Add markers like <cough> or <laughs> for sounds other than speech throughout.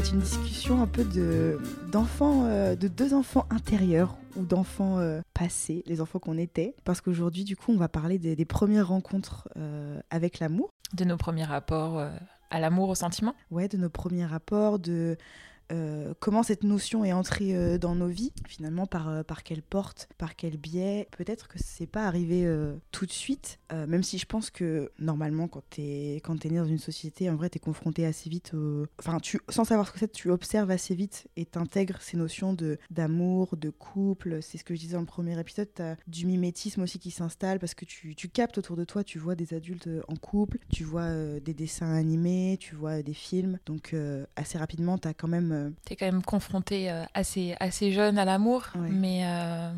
être une discussion un peu de d'enfants, euh, de deux enfants intérieurs ou d'enfants euh, passés, les enfants qu'on était. Parce qu'aujourd'hui, du coup, on va parler des, des premières rencontres euh, avec l'amour. De nos premiers rapports à l'amour, au sentiment. Ouais, de nos premiers rapports, de euh, comment cette notion est entrée euh, dans nos vies, finalement, par, euh, par quelle porte, par quel biais. Peut-être que c'est pas arrivé tout de suite, même si je pense que normalement, quand t'es quand t'es né dans une société, en vrai, t'es confronté assez vite. Enfin, tu, sans savoir ce que c'est, tu observes assez vite et t'intègres ces notions d'amour, de couple. C'est ce que je disais dans le premier épisode, t'as du mimétisme aussi qui s'installe parce que tu, tu captes autour de toi, tu vois des adultes en couple, tu vois des dessins animés, tu vois des films. Donc, assez rapidement, t'as quand même... euh, T'es quand même confronté euh, assez, assez jeune à l'amour, Ouais. mais euh,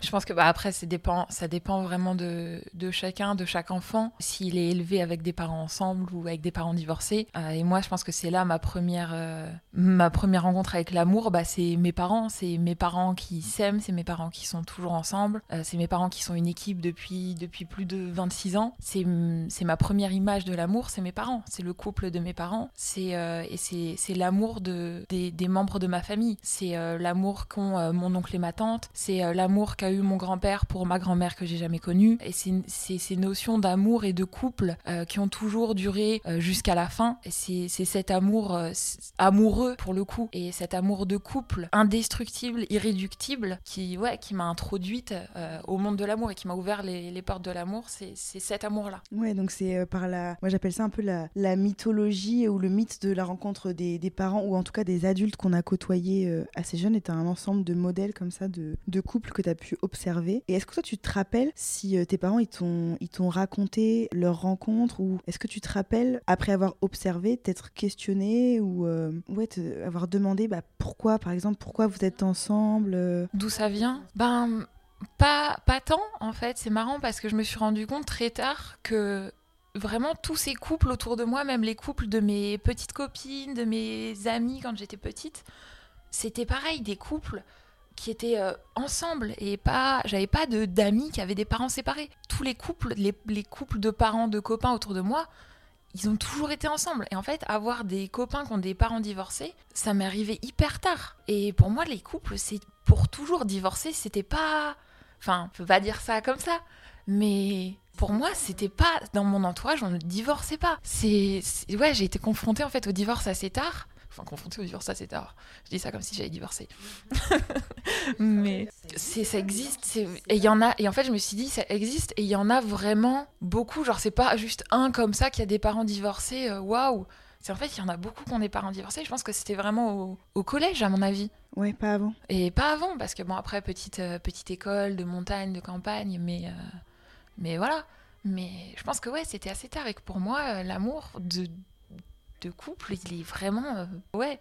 je pense que bah, après, ça dépend, vraiment de, chacun, de chaque enfant, s'il est élevé avec des parents ensemble ou avec des parents divorcés. Euh, et moi, je pense que c'est là ma première, euh, ma première rencontre avec l'amour. Bah, c'est mes parents, c'est mes parents qui s'aiment, c'est mes parents qui sont toujours ensemble, euh, c'est mes parents qui sont une équipe depuis, depuis plus de 26 ans. C'est ma première image de l'amour, c'est mes parents, c'est le couple de mes parents, c'est et c'est l'amour de, des, membres de ma famille, c'est l'amour qu'ont mon oncle et ma tante, c'est l'amour qu'a eu mon grand-père pour ma grand-mère que j'ai jamais connue, et c'est ces notions d'amour et de couple euh, qui ont toujours duré euh, jusqu'à la fin. C'est cet amour euh, amoureux pour le coup, et cet amour de couple indestructible, irréductible, qui ouais qui m'a introduite au monde de l'amour et qui m'a ouvert les, portes de l'amour. C'est cet amour-là. Ouais, donc c'est par la. Moi, j'appelle ça un peu la, mythologie ou le mythe de la rencontre des, parents ou en tout cas des adultes qu'on a côtoyés assez jeunes. T'as un ensemble de modèles comme ça, de, de couples que t'as pu observer. Et est-ce que toi, tu te rappelles si euh, tes parents ils t'ont ils t'ont raconté leur rencontre ou est-ce que tu te rappelles après avoir observé, t'être questionné ou euh, ouais, te- avoir demandé bah, pourquoi, par exemple, pourquoi vous êtes ensemble euh, D'où ça vient? Ben, pas, pas tant, en fait. C'est marrant parce que je me suis rendu compte très tard que vraiment tous ces couples autour de moi, même les couples de mes petites copines, de mes amis quand j'étais petite, c'était pareil, des couples qui étaient euh, ensemble et pas j'avais pas de d'amis qui avaient des parents séparés. Tous les couples les, les couples de parents de copains autour de moi ils ont toujours été ensemble. Et en fait avoir des copains qui ont des parents divorcés ça m'est arrivé hyper tard. Et pour moi les couples c'est pour toujours divorcer c'était pas enfin je peux pas dire ça comme ça mais pour moi c'était pas dans mon entourage on ne divorçait pas. C'est- ouais j'ai été confrontée en fait au divorce assez tard enfin confrontée au divorce assez tard je dis ça comme si j'avais divorcé. <laughs> Mais c'est ça existe c'est et il y en a et en fait je me suis dit ça existe et il y en a vraiment beaucoup. Genre c'est pas juste un comme ça qui a des parents divorcés euh, waouh. C'est en fait il y en a beaucoup qui ont des parents divorcés. Je pense que c'était vraiment au, au collège à mon avis. Ouais, pas avant. et pas avant parce que bon après petite euh, petite école de montagne de campagne mais euh, mais voilà. Mais je pense que ouais c'était assez tard et que pour moi euh, l'amour de de couple il est vraiment euh, ouais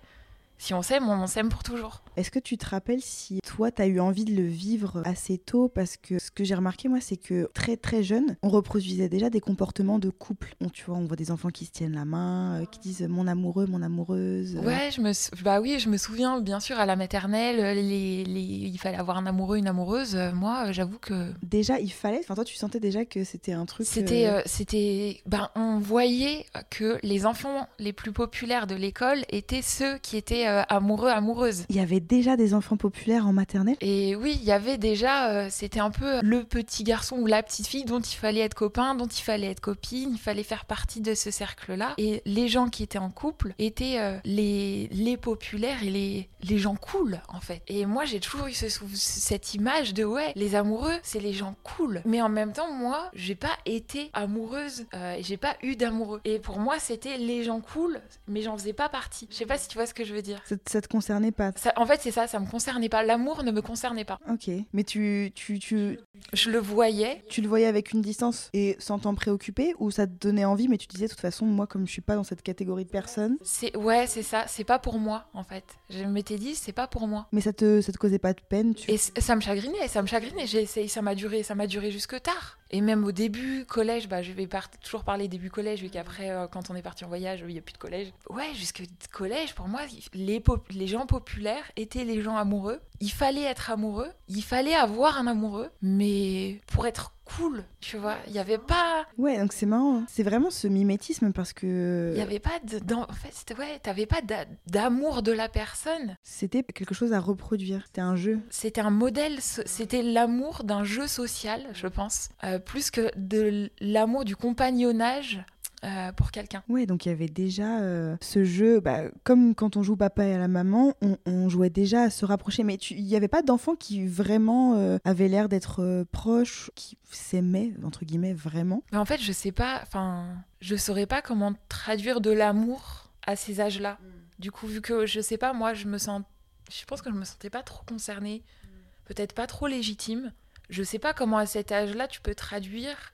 si on s'aime on s'aime pour toujours Est-ce que tu te rappelles si toi, tu as eu envie de le vivre assez tôt? Parce que ce que j'ai remarqué, moi, c'est que très très jeune, on reproduisait déjà des comportements de couple. On, tu vois, on voit des enfants qui se tiennent la main, euh, qui disent mon amoureux, mon amoureuse. Ouais, je me, sou- bah oui, je me souviens bien sûr à la maternelle, euh, les, les- il fallait avoir un amoureux, une amoureuse. Euh, Moi, j'avoue que Déjà, il fallait. Enfin, toi, tu sentais déjà que c'était un truc. c'était, euh, c'était, ben on voyait que les enfants les plus populaires de l'école étaient ceux qui étaient euh, amoureux, amoureuses. Il y avait déjà des enfants populaires en maternelle? Et oui, il y avait déjà, euh, c'était un peu le petit garçon ou la petite fille dont il fallait être copain, dont il fallait être copine, il fallait faire partie de ce cercle-là. Et les gens qui étaient en couple étaient euh, les, les populaires et les, les gens cool, en fait. Et moi, j'ai toujours eu ce cette image de, ouais, les amoureux, c'est les gens cool. Mais en même temps, moi, j'ai pas été amoureuse, et j'ai pas eu d'amoureux. Et pour moi, c'était les gens cool, mais j'en faisais pas partie. Je sais pas si tu vois ce que je veux dire. Ça, ça te concernait pas. Ça- en fait, c'est ça, ça me concernait pas. L'amour ne me concernait pas. Ok. Mais tu, tu, tu, Je le voyais. tu le voyais avec une distance et sans t'en préoccuper ou ça te donnait envie, mais tu disais de toute façon, moi, comme je suis pas dans cette catégorie de personnes, C'est ouais, c'est ça. C'est pas pour moi en fait. Je m'étais dit c'est pas pour moi. mais ça te, ça te causait pas de peine. Tu... Et ça me chagrinait, ça me chagrinait. J'ai essayé, ça m'a duré, ça m'a duré jusque tard. Et même au début collège, bah je vais toujours parler début collège, vu qu'après euh, quand on est parti en voyage, il y a plus de collège. Ouais, jusque collège pour moi, les gens populaires étaient les gens amoureux. Il fallait être amoureux, il fallait avoir un amoureux, mais pour être cool, tu vois. Il n'y avait pas. Ouais, donc c'est marrant. C'est vraiment ce mimétisme parce que. Il n'y avait pas de. En fait, ouais, t'avais pas d'amour de la personne. C'était quelque chose à reproduire. C'était un jeu. C'était un modèle. C'était l'amour d'un jeu social, je pense. Euh, plus que de l'amour du compagnonnage euh, pour quelqu'un. Oui, donc il y avait déjà euh, ce jeu, bah, comme quand on joue papa et à la maman, on, jouait déjà à se rapprocher. Mais il n'y avait pas d'enfants qui vraiment euh, avaient l'air d'être proches, qui s'aimaient, entre guillemets, vraiment? Mais en fait, je sais pas, enfin, je saurais pas comment traduire de l'amour à ces âges-là. Mm. Du coup, vu que je sais pas, moi, je me sens. Je pense que je me sentais pas trop concernée, mm. peut-être pas trop légitime. Je sais pas comment à cet âge-là tu peux traduire,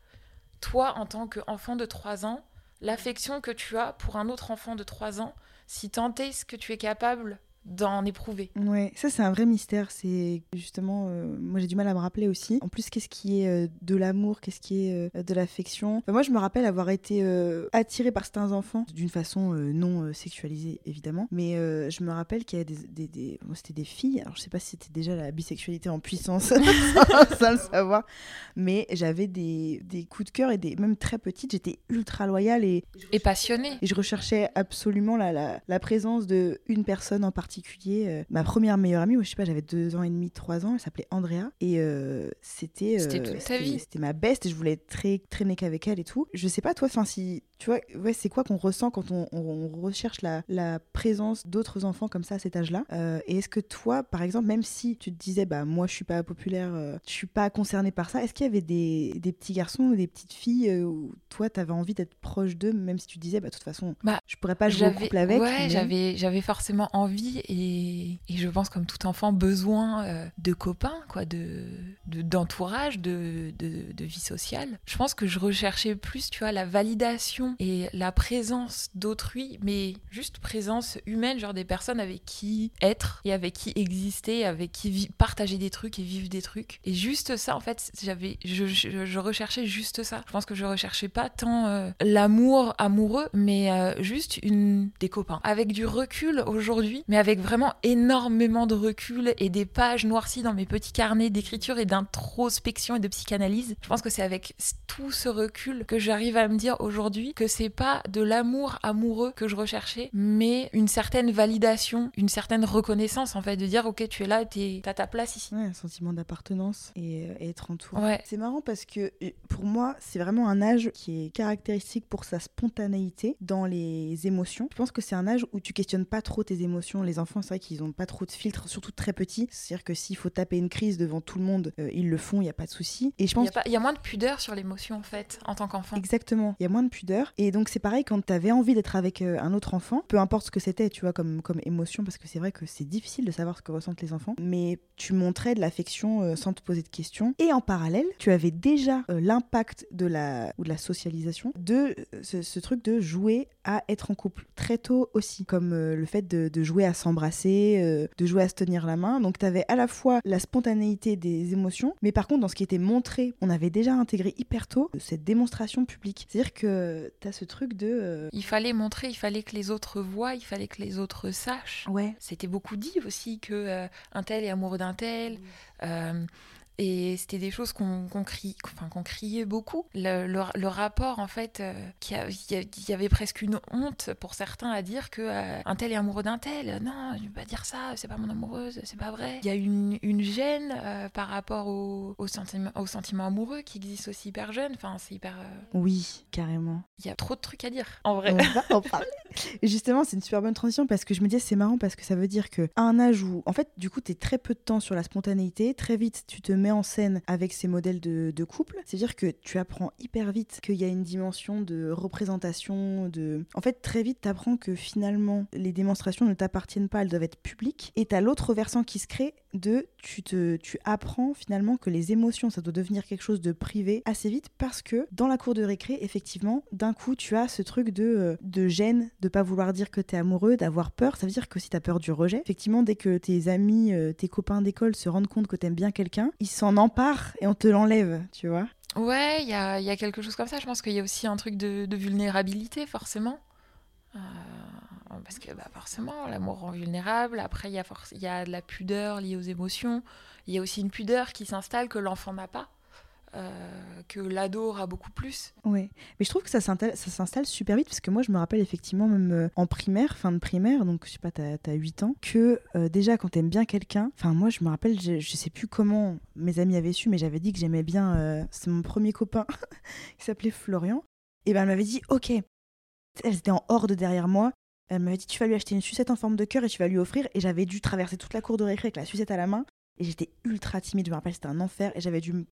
toi, en tant qu'enfant de 3 ans, l'affection que tu as pour un autre enfant de 3 ans, si tant est ce que tu es capable d'en éprouver. Ouais, ça c'est un vrai mystère. C'est justement, euh, moi j'ai du mal à me rappeler aussi. En plus, qu'est-ce qui est euh, de l'amour, qu'est-ce qui est euh, de l'affection? moi je me rappelle avoir été attirée par certains enfants d'une façon non sexualisée évidemment, mais je me rappelle qu'il y avait des, des, c'était des filles. Alors je sais pas si c'était déjà la bisexualité en puissance, <laughs> sans, le savoir, mais j'avais des, des, coups de cœur et des même très petites. J'étais ultra loyale et et passionnée. Et je recherchais absolument la, la, la présence de une personne en particulier euh, ma première meilleure amie, moi, je sais pas, j'avais deux ans et demi, trois ans, elle s'appelait Andrea. Et euh, c'était. c'était euh, toute ta vie. C'était ma best et je voulais être très traîner qu'avec elle et tout. Je sais pas, toi, enfin, si. Tu vois, ouais, c'est quoi qu'on ressent quand on, on, recherche la, la présence d'autres enfants comme ça à cet âge-là Et est-ce que toi, par exemple, même si tu te disais, bah, moi, je suis pas populaire, je suis pas concernée par ça, est-ce qu'il y avait des, des, petits garçons ou des petites filles où toi, tu avais envie d'être proche d'eux, même si tu disais, bah, de toute façon, bah, je pourrais pas jouer au couple avec Ouais, j'avais, j'avais forcément envie et, je pense comme tout enfant besoin euh, de copains, quoi, de d'entourage, de, de, vie sociale. Je pense que je recherchais plus, tu vois, la validation et la présence d'autrui, mais juste présence humaine, genre des personnes avec qui être et avec qui exister, avec qui partager des trucs et vivre des trucs. Et juste ça, en fait, j'avais, je, recherchais juste ça. Je pense que je recherchais pas tant euh, l'amour amoureux, mais euh, juste une des copains. Avec du recul aujourd'hui, mais avec vraiment énormément de recul et des pages noircies dans mes petits carnets d'écriture et d'introspection et de psychanalyse. Je pense que c'est avec tout ce recul que j'arrive à me dire aujourd'hui que c'est pas de l'amour amoureux que je recherchais, mais une certaine validation, une certaine reconnaissance en fait, de dire ok tu es là, t'as ta place ici. Ouais, un sentiment d'appartenance et, euh, être entouré. C'est marrant parce que pour moi c'est vraiment un âge qui est caractéristique pour sa spontanéité dans les émotions. Je pense que c'est un âge où tu questionnes pas trop tes émotions. Les enfants c'est vrai qu'ils n'ont pas trop de filtres, surtout très petits. C'est-à-dire que s'il faut taper une crise devant tout le monde, euh, ils le font, il n'y a pas de souci. Et je pense. Il y, a moins de pudeur sur l'émotion, en fait, en tant qu'enfant. Exactement. Il y a moins de pudeur. Et donc, c'est pareil quand tu avais envie d'être avec euh, un autre enfant, peu importe ce que c'était, tu vois, comme, comme émotion, parce que c'est vrai que c'est difficile de savoir ce que ressentent les enfants, mais tu montrais de l'affection euh, sans te poser de questions. Et en parallèle, tu avais déjà l'impact de la, ou de la socialisation de ce, truc de jouer à être en couple très tôt aussi, comme le fait de, de jouer à s'embrasser euh, de jouer à se tenir la main. Donc tu avais à la fois la spontanéité des émotions, mais par contre dans ce qui était montré, on avait déjà intégré hyper tôt cette démonstration publique. C'est-à-dire que ce truc de... Euh, il fallait montrer, il fallait que les autres voient, il fallait que les autres sachent. Ouais. C'était beaucoup dit aussi que euh, un tel est amoureux d'un tel. Et c'était des choses qu'on enfin, criait beaucoup. Le, le, rapport, en fait, euh, qui il y avait presque une honte pour certains à dire que euh, un tel est amoureux d'un tel. Non, je ne vais pas dire ça, c'est pas mon amoureuse, c'est pas vrai. Il y a une, une gêne euh, par rapport au, au, sentiment, au sentiment amoureux qui existe aussi hyper jeune. Enfin, c'est hyper. Oui, carrément. Il y a trop de trucs à dire, en vrai. On va en <laughs> parler. Justement, c'est une super bonne transition parce que je me dis, c'est marrant parce que ça veut dire que à un âge où, en fait, du coup, tu es très peu de temps sur la spontanéité, très vite, tu te mets en scène avec ces modèles de, couple. C'est-à-dire que tu apprends hyper vite qu'il y a une dimension de représentation, de... En fait, très vite, tu apprends que finalement, les démonstrations ne t'appartiennent pas, elles doivent être publiques. Et tu as l'autre versant qui se crée de... Tu, te, tu apprends finalement que les émotions, ça doit devenir quelque chose de privé assez vite parce que dans la cour de récré, effectivement, d'un coup, tu as ce truc de, euh, de gêne, de pas vouloir dire que tu es amoureux, d'avoir peur. Ça veut dire que si tu as peur du rejet, effectivement, dès que tes amis, euh, tes copains d'école se rendent compte que tu aimes bien quelqu'un, ils s'en emparent et on te l'enlève, tu vois. Ouais, il y a, y a, quelque chose comme ça. Je pense qu'il y a aussi un truc de, vulnérabilité, forcément. Euh, parce que bah, forcément, l'amour rend vulnérable. Après, il y, a y a de la pudeur liée aux émotions. Il y a aussi une pudeur qui s'installe que l'enfant n'a pas. que l'ado aura beaucoup plus. Ouais, mais je trouve que ça s'installe super vite parce que moi je me rappelle effectivement même en primaire, fin de primaire, donc je sais pas, t'as as 8 ans, que déjà quand t'aimes bien quelqu'un, enfin moi je me rappelle, je, je, sais plus comment mes amis avaient su, mais j'avais dit que j'aimais bien, c'est mon premier copain <laughs> qui s'appelait Florian, et ben elle m'avait dit ok, elle était en horde derrière moi, elle m'avait dit tu vas lui acheter une sucette en forme de cœur et tu vas lui offrir. Et j'avais dû traverser toute la cour de récré avec la sucette à la main. Et j'étais ultra timide, je me rappelle, c'était un enfer. Et j'avais dû me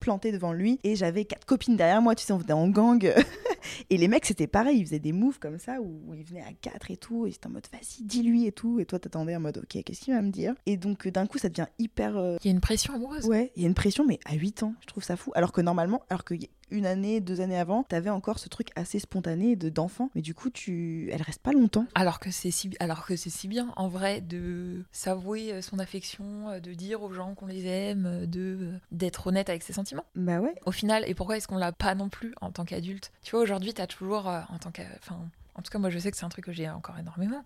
planter devant lui. Et j'avais quatre copines derrière moi, tu sais, on venait en gang. <laughs> et les mecs, c'était pareil, ils faisaient des moves comme ça où ils venaient à quatre et tout. Et c'était en mode vas-y, dis-lui et tout. Et toi, t'attendais en mode ok, qu'est-ce qu'il va me dire? Et donc, d'un coup, ça devient hyper. Euh, il y a une pression amoureuse. Ouais, il y a une pression, mais à 8 ans, je trouve ça fou. Alors que normalement, alors que une année, deux années avant, t'avais encore ce truc assez spontané de d'enfant. Mais du coup, tu, elle reste pas longtemps. Alors que c'est si, alors que c'est si bien en vrai de s'avouer euh, son affection, euh, de dire aux gens qu'on les aime, euh, de d'être honnête avec ses sentiments. Bah ouais. Au final, et pourquoi est-ce qu'on l'a pas non plus en tant qu'adulte? Tu vois, aujourd'hui, t'as toujours en tant que, en tout cas, moi, je sais que c'est un truc que j'ai encore énormément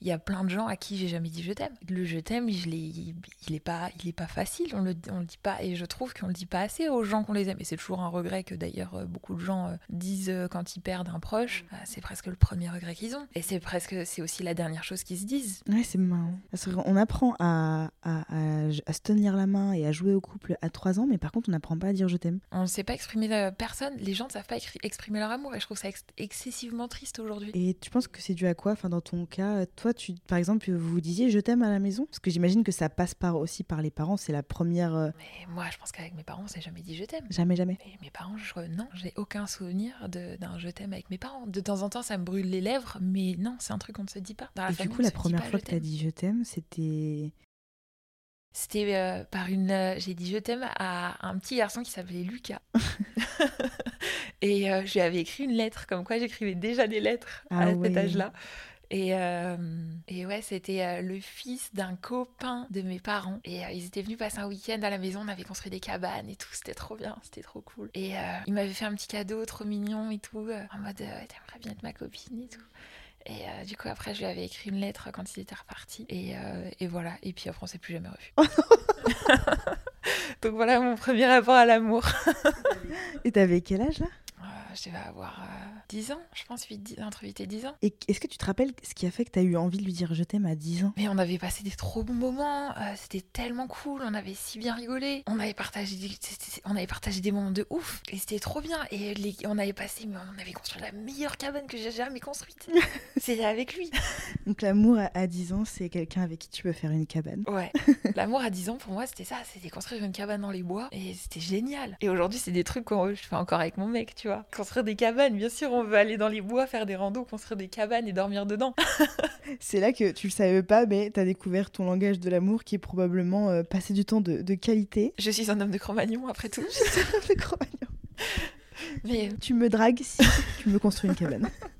il y a plein de gens à qui j'ai jamais dit je t'aime. Le je t'aime, il est pas, il est pas facile. On le, on le dit pas, et je trouve qu'on le dit pas assez aux gens qu'on les aime. Et c'est toujours un regret que d'ailleurs euh, beaucoup de gens euh, disent euh, quand ils perdent un proche. C'est presque le premier regret qu'ils ont. Et c'est presque, c'est aussi la dernière chose qu'ils se disent. Ouais, c'est marrant. On apprend à, à, à, se tenir la main et à jouer au couple à 3 ans, mais par contre, on n'apprend pas à dire je t'aime. On ne sait pas exprimer personne. Les gens ne savent pas exprimer leur amour, et je trouve ça excessivement triste aujourd'hui. Et tu penses que c'est dû à quoi? Enfin, dans ton cas, toi tu, par exemple, vous vous disiez je t'aime à la maison? Parce que j'imagine que ça passe par, aussi par les parents, c'est la première. Euh, mais moi, je pense qu'avec mes parents, c'est jamais dit je t'aime. Jamais, jamais. Mais mes parents, je, non, j'ai aucun souvenir d'un je t'aime avec mes parents. De temps en temps, ça me brûle les lèvres, mais non, c'est un truc qu'on ne se dit pas. Dans la Et du coup, la première fois que tu as dit je t'aime, c'était. C'était euh, par une. Euh, j'ai dit je t'aime à un petit garçon qui s'appelait Lucas. <laughs> et je lui avais écrit une lettre, comme quoi j'écrivais déjà des lettres à ah cet âge-là. Et, euh, et ouais, c'était euh, le fils d'un copain de mes parents. Et euh, ils étaient venus passer un week-end à la maison. On avait construit des cabanes et tout. C'était trop bien, c'était trop cool. Et il m'avait fait un petit cadeau trop mignon et tout. en mode, t'aimerais bien être ma copine et tout. Et du coup, après, je lui avais écrit une lettre quand il était reparti. Et, et voilà. Et puis après, on s'est plus jamais revu. <laughs> <laughs> Donc voilà mon premier rapport à l'amour. et t'avais quel âge là? Je devais avoir 10 euh, ans, je pense, 8, entre 8 et 10 ans. Et est-ce que tu te rappelles ce qui a fait que tu as eu envie de lui dire je t'aime à 10 ans? Mais on avait passé des trop bons moments, euh, c'était tellement cool, on avait si bien rigolé, on avait partagé des, on avait partagé des moments de ouf, et c'était trop bien. Et les, on avait passé, on avait construit la meilleure cabane que j'ai jamais construite. <laughs> c'était avec lui. <laughs> Donc l'amour à 10 ans, c'est quelqu'un avec qui tu peux faire une cabane. Ouais. <laughs> l'amour à 10 ans, pour moi, c'était ça, c'était construire une cabane dans les bois, et c'était génial. Et aujourd'hui, c'est des trucs que je fais encore avec mon mec, tu vois construire des cabanes. Bien sûr, on veut aller dans les bois, faire des randos, construire des cabanes et dormir dedans. <laughs> c'est là que tu le savais pas, mais tu as découvert ton langage de l'amour qui est probablement euh, passer du temps de, qualité. Je suis un homme de Cro-Magnon, après tout. <laughs> Je suis un homme de Cro-Magnon. Mais... Tu me dragues si tu me construis une cabane <laughs>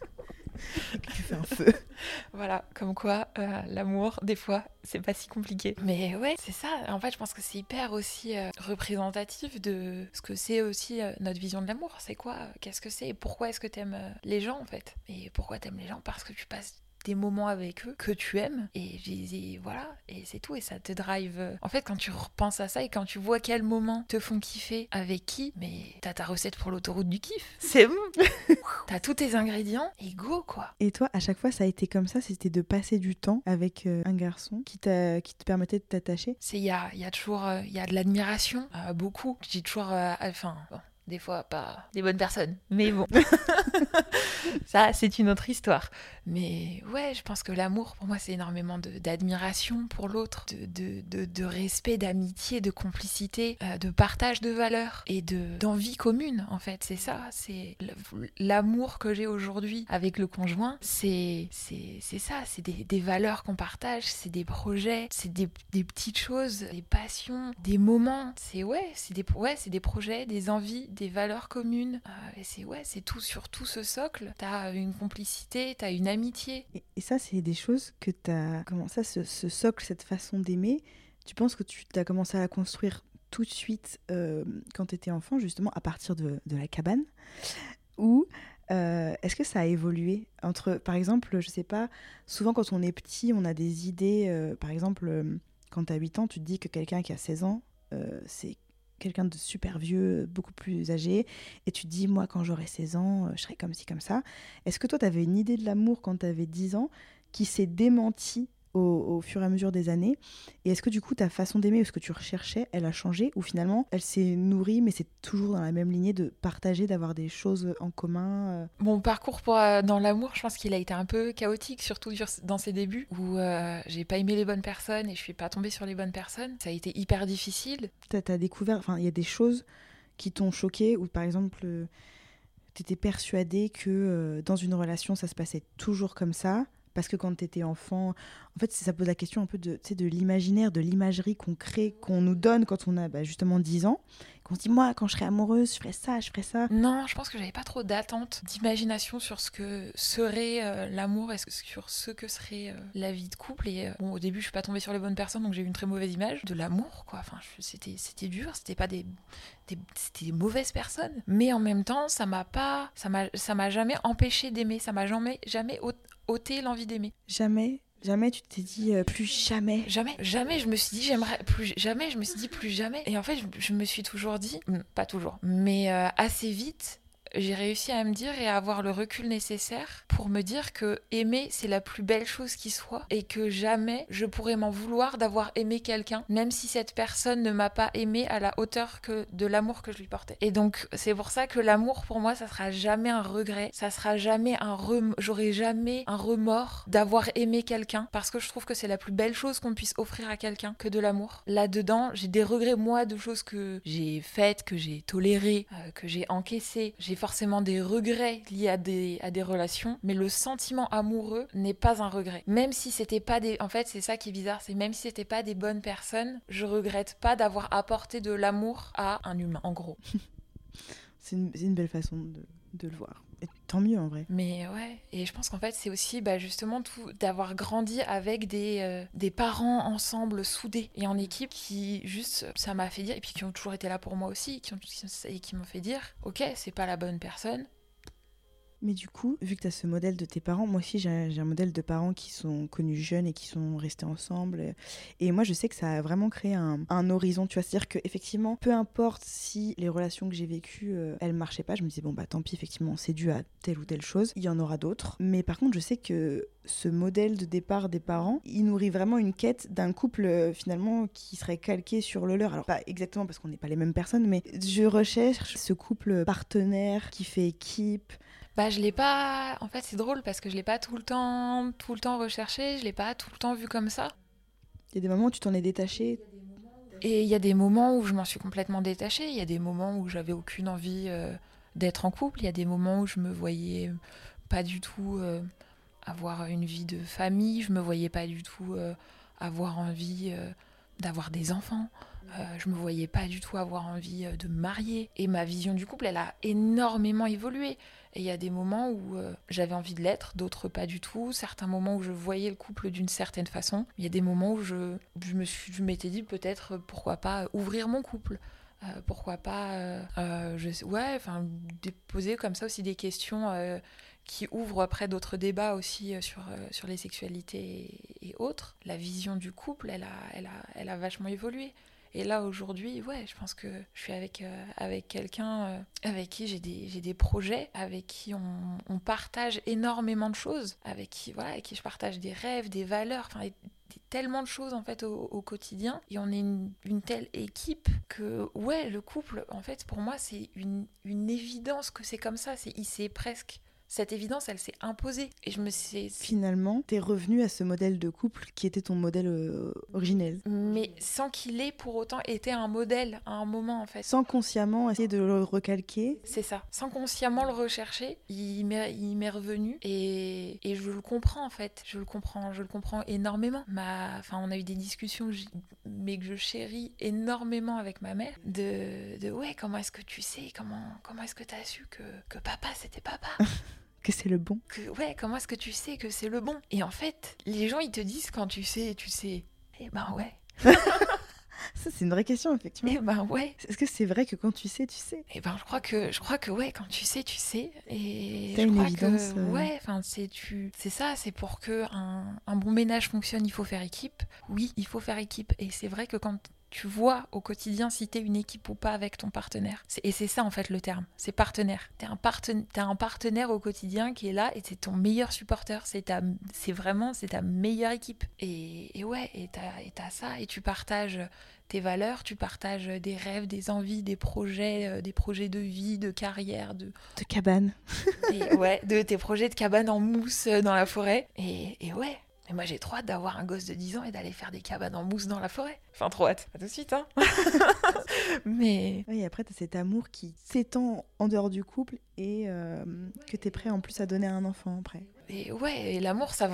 <laughs> que tu fais un feu. <laughs> Voilà, comme quoi euh, l'amour, des fois, c'est pas si compliqué. Mais ouais, c'est ça. En fait, je pense que c'est hyper aussi euh, représentatif de ce que c'est aussi euh, notre vision de l'amour. C'est quoi Qu'est-ce que c'est Et pourquoi est-ce que t'aimes les gens en fait Et pourquoi t'aimes les gens Parce que tu passes des moments avec eux que tu aimes. Et, voilà et c'est tout et ça te drive en fait quand tu repenses à ça et quand tu vois quels moments te font kiffer avec qui mais t'as ta recette pour l'autoroute du kiff. <laughs> C'est bon. <laughs> T'as tous tes ingrédients et go quoi. Et toi à chaque fois ça a été comme ça c'était de passer du temps avec euh, un garçon qui t'a qui te permettait de t'attacher? C'est il y a, y a toujours euh, il y a de l'admiration euh, beaucoup. J'ai toujours enfin des fois pas des bonnes personnes. Mais <laughs> bon, <laughs> ça c'est une autre histoire. Mais ouais, je pense que l'amour pour moi c'est énormément d'admiration pour l'autre, de, de, de, respect, d'amitié, de complicité, euh, de partage de valeurs et d'envie commune en fait. C'est ça, c'est l'amour que j'ai aujourd'hui avec le conjoint, c'est ça, c'est des, des, valeurs qu'on partage, c'est des projets, c'est des, des, petites choses, des passions, des moments. C'est ouais, c'est des, ouais, des projets, des envies, des valeurs communes. Euh, et c'est ouais, c'est tout sur tout ce socle. T'as une complicité, t'as une amitié. Et, ça, c'est des choses que t'as. Comment ça, ce, socle, cette façon d'aimer, tu penses que tu as commencé à construire tout de suite euh, quand tu étais enfant, justement, à partir de, de la cabane? Ou euh, est-ce que ça a évolué entre, par exemple, je sais pas, souvent quand on est petit, on a des idées, par exemple, quand tu as 8 ans, tu te dis que quelqu'un qui a 16 ans, c'est quelqu'un de super vieux, beaucoup plus âgé, et tu dis, moi, quand j'aurai 16 ans, euh, je serai comme ci, comme ça. Est-ce que toi, tu avais une idée de l'amour quand tu avais 10 ans qui s'est démentie au, fur et à mesure des années Et est-ce que du coup ta façon d'aimer ou ce que tu recherchais, elle a changé ou finalement elle s'est nourrie mais c'est toujours dans la même lignée de partager, d'avoir des choses en commun euh Mon parcours pour, euh, dans l'amour, je pense qu'il a été un peu chaotique, surtout dans ses débuts où euh, j'ai pas aimé les bonnes personnes et je suis pas tombée sur les bonnes personnes. Ça a été hyper difficile. T'as as découvert, enfin il y a des choses qui t'ont choqué ou par exemple tu étais persuadée que dans une relation ça se passait toujours comme ça parce que quand tu étais enfant, en fait, ça pose la question un peu de, l'imaginaire, de l'imagerie qu'on crée, qu'on nous donne quand on a bah, justement 10 ans. Qu'on se dit, moi, quand je serai amoureuse, je ferai ça, je ferai ça. Non, je pense que j'avais pas trop d'attente, d'imagination sur ce que serait euh, l'amour et sur ce que serait euh, la vie de couple. Et euh, bon, au début, je suis pas tombée sur les bonnes personnes, donc j'ai eu une très mauvaise image de l'amour, quoi. Enfin, c'était, c'était dur, c'était pas des, des, c'était des mauvaises personnes. Mais en même temps, ça m'a pas, ça m'a, ça m'a jamais empêché d'aimer, ça m'a jamais, jamais ôté l'envie d'aimer. Jamais Jamais tu t'es dit euh, plus jamais. Jamais, jamais. Je me suis dit j'aimerais plus jamais. Je me suis dit plus jamais. Et en fait, je, me suis toujours dit, hmm, pas toujours, mais euh, assez vite, j'ai réussi à me dire et à avoir le recul nécessaire pour me dire que aimer c'est la plus belle chose qui soit et que jamais je pourrais m'en vouloir d'avoir aimé quelqu'un même si cette personne ne m'a pas aimé à la hauteur que de l'amour que je lui portais. Et donc c'est pour ça que l'amour pour moi ça sera jamais un regret, ça sera jamais un rem... j'aurai jamais un remords d'avoir aimé quelqu'un parce que je trouve que c'est la plus belle chose qu'on puisse offrir à quelqu'un que de l'amour. Là-dedans, j'ai des regrets moi de choses que j'ai faites, que j'ai tolérées, euh, que j'ai encaissées, j'ai forcément des regrets liés à des, relations, mais le sentiment amoureux n'est pas un regret. Même si c'était pas des. En fait, c'est ça qui est bizarre, c'est même si c'était pas des bonnes personnes, je regrette pas d'avoir apporté de l'amour à un humain, en gros. <laughs> c'est une, belle façon de, le voir. Tant mieux en vrai. Mais ouais, et je pense qu'en fait c'est aussi bah, justement tout d'avoir grandi avec des, euh, des parents ensemble soudés et en équipe qui juste ça m'a fait dire et puis qui ont toujours été là pour moi aussi qui ont, et qui m'ont fait dire ok c'est pas la bonne personne mais du coup, vu que tu as ce modèle de tes parents, moi aussi j'ai un modèle de parents qui sont connus jeunes et qui sont restés ensemble. Et moi je sais que ça a vraiment créé un, horizon, tu vois. C'est-à-dire qu'effectivement, peu importe si les relations que j'ai vécues, euh, elles marchaient pas, je me disais, bon bah tant pis, effectivement, c'est dû à telle ou telle chose. Il y en aura d'autres. Mais par contre, je sais que ce modèle de départ des parents, il nourrit vraiment une quête d'un couple euh, finalement qui serait calqué sur le leur. Alors pas exactement parce qu'on n'est pas les mêmes personnes, mais je recherche ce couple partenaire qui fait équipe, bah, je l'ai pas. En fait, c'est drôle parce que je l'ai pas tout le temps, tout le temps recherché. Je l'ai pas tout le temps vu comme ça. Il y a des moments où tu t'en es détaché. Et il y a des moments où je m'en suis complètement détachée. Il y a des moments où j'avais aucune envie euh, d'être en couple. Il y a des moments où je me voyais pas du tout euh, avoir une vie de famille. Je me voyais pas du tout euh, avoir envie d'avoir des enfants. je me voyais pas du tout avoir envie de me marier. Et ma vision du couple, elle a énormément évolué. Et il y a des moments où euh, j'avais envie de l'être, d'autres pas du tout. Certains moments où je voyais le couple d'une certaine façon. Il y a des moments où je, je me suis, je m'étais dit peut-être pourquoi pas ouvrir mon couple. Euh, pourquoi pas, euh, je, ouais, enfin, déposer comme ça aussi des questions qui ouvrent après d'autres débats aussi sur, sur les sexualités et, et, autres. La vision du couple, elle a, elle a, elle a vachement évolué. Et là, aujourd'hui, ouais, je pense que je suis avec, euh, avec quelqu'un euh, avec qui j'ai des, des, projets, avec qui on, on, partage énormément de choses, avec qui, voilà, avec qui je partage des rêves, des valeurs, enfin, tellement de choses en fait au, quotidien. Et on est une, telle équipe que ouais le couple en fait pour moi c'est une, une évidence que c'est comme ça c'est il presque cette évidence, elle s'est imposée. Et je me suis... Finalement, t'es revenu à ce modèle de couple qui était ton modèle euh, originel. Mais sans qu'il ait pour autant été un modèle à un moment, en fait. Sans consciemment essayer de le recalquer. C'est ça. Sans consciemment le rechercher, il m'est revenu. Et, et, je le comprends, en fait. Je le comprends, je le comprends énormément. Ma... Enfin, on a eu des discussions, mais que je chéris énormément avec ma mère. De, de ouais, comment est-ce que tu sais? Comment, comment est-ce que tu as su que, que papa, c'était papa? <laughs> que c'est le bon. Que, ouais, comment est-ce que tu sais que c'est le bon? Et en fait, les gens, ils te disent quand tu sais, tu sais. Eh ben ouais. Ça, c'est une vraie question, effectivement. Eh ben ouais. Est-ce que c'est vrai que quand tu sais, tu sais? Eh ben, je crois que, je crois que ouais, quand tu sais, tu sais. Et T'as une évidence. Que, euh. Ouais, enfin, c'est tu, c'est ça, c'est pour que un, un, bon ménage fonctionne, il faut faire équipe. Oui, il faut faire équipe. Et c'est vrai que quand tu vois au quotidien si tu es une équipe ou pas avec ton partenaire. Et c'est ça en fait le terme, c'est partenaire. Tu un, as un partenaire au quotidien qui est là et c'est ton meilleur supporter, c'est vraiment c'est ta meilleure équipe. Et, ouais, et tu as, ça et tu partages tes valeurs, tu partages des rêves, des envies, des projets, euh, des projets de vie, de carrière, de... De cabane. et ouais, de tes projets de cabane en mousse euh, dans la forêt. Et, et ouais, et moi, j'ai trop hâte d'avoir un gosse de 10 ans et d'aller faire des cabanes en mousse dans la forêt. Enfin, trop hâte. Pas tout de suite, hein. <laughs> Mais. Oui, après, tu as cet amour qui s'étend en dehors du couple et euh, que tu es prêt en plus à donner à un enfant après. Et ouais, et l'amour, ça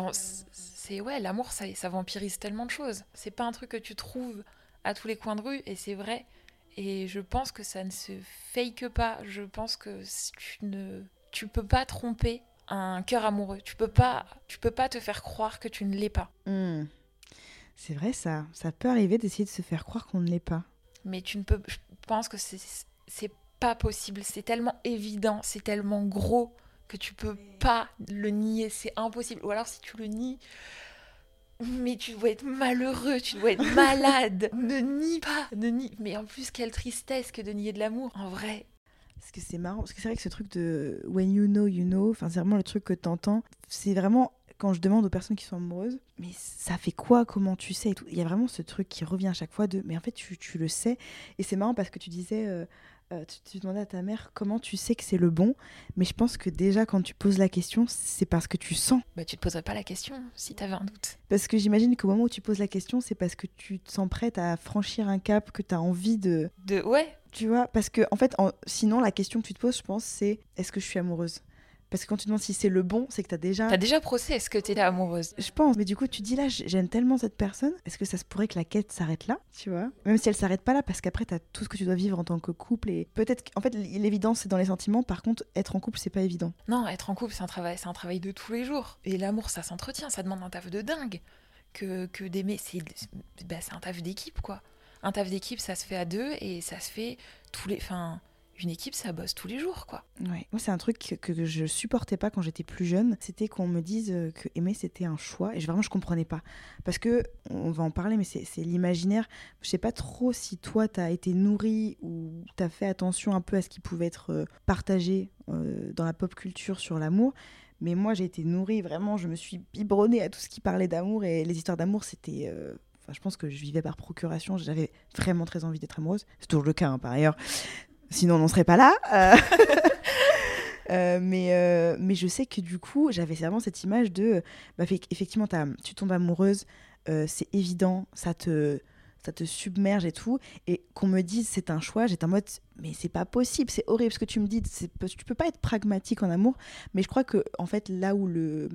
c'est ouais, l'amour, ça, ça vampirise tellement de choses. C'est pas un truc que tu trouves à tous les coins de rue, et c'est vrai. Et je pense que ça ne se fake pas. Je pense que tu ne, tu peux pas tromper un cœur amoureux. Tu peux pas, tu peux pas te faire croire que tu ne l'es pas. Hmm. C'est vrai ça. Ça peut arriver d'essayer de se faire croire qu'on ne l'est pas. Mais tu ne peux. Je pense que c'est pas possible. C'est tellement évident, c'est tellement gros que tu peux pas le nier. C'est impossible. Ou alors si tu le nies. Mais tu dois être malheureux, tu dois être <laughs> malade. ne nie pas, ne nie. Mais en plus, quelle tristesse que de nier de l'amour. En vrai, parce que c'est marrant, parce que c'est vrai que ce truc de when you know, you know, enfin, c'est vraiment le truc que tu entends. C'est vraiment quand je demande aux personnes qui sont amoureuses, mais ça fait quoi? Comment tu sais Il y a vraiment ce truc qui revient à chaque fois de, mais en fait, tu, tu le sais. Et c'est marrant parce que tu disais, euh, euh, tu, demandais à ta mère comment tu sais que c'est le bon. Mais je pense que déjà, quand tu poses la question, c'est parce que tu sens. Bah, tu te poserais pas la question si tu avais un doute. Parce que j'imagine qu'au moment où tu poses la question, c'est parce que tu te sens prête à franchir un cap, que tu as envie de. De. Ouais, tu vois, parce que en fait, sinon, la question que tu te poses, je pense, c'est est-ce que je suis amoureuse? Parce que quand tu demandes si c'est le bon, c'est que t'as déjà. T'as déjà procès, est-ce que t'es amoureuse Je pense, mais du coup, tu dis là, j'aime tellement cette personne, est-ce que ça se pourrait que la quête s'arrête là Tu vois? Même si elle s'arrête pas là, parce qu'après, t'as tout ce que tu dois vivre en tant que couple. Et peut-être qu'en fait, l'évidence, c'est dans les sentiments. Par contre, être en couple, c'est pas évident. Non, être en couple, c'est un travail, c'est un travail de tous les jours. Et l'amour, ça s'entretient, ça demande un taf de dingue. Que, que d'aimer, c'est bah, un taf d'équipe, quoi un taf d'équipe, ça se fait à deux et ça se fait tous les. Enfin, une équipe, ça bosse tous les jours, quoi. Ouais. Moi, c'est un truc que, je supportais pas quand j'étais plus jeune. C'était qu'on me dise que aimer, c'était un choix. Et vraiment, je comprenais pas. Parce que, on va en parler, mais c'est l'imaginaire. Je sais pas trop si toi, tu as été nourri ou tu as fait attention un peu à ce qui pouvait être euh, partagé euh, dans la pop culture sur l'amour. Mais moi, j'ai été nourrie, vraiment, je me suis biberonnée à tout ce qui parlait d'amour. Et les histoires d'amour, c'était euh, je pense que je vivais par procuration. J'avais vraiment très envie d'être amoureuse. C'est toujours le cas, hein, par ailleurs. Sinon, on n'en serait pas là. Euh, <laughs> euh, mais, euh, mais je sais que du coup, j'avais vraiment cette image de. Bah, effectivement, tu tombes amoureuse, c'est évident, ça te ça te submerge et tout, et qu'on me dise c'est un choix, j'étais en mode mais c'est pas possible, c'est horrible ce que tu me dis, tu peux pas être pragmatique en amour, mais je crois que en fait là où le,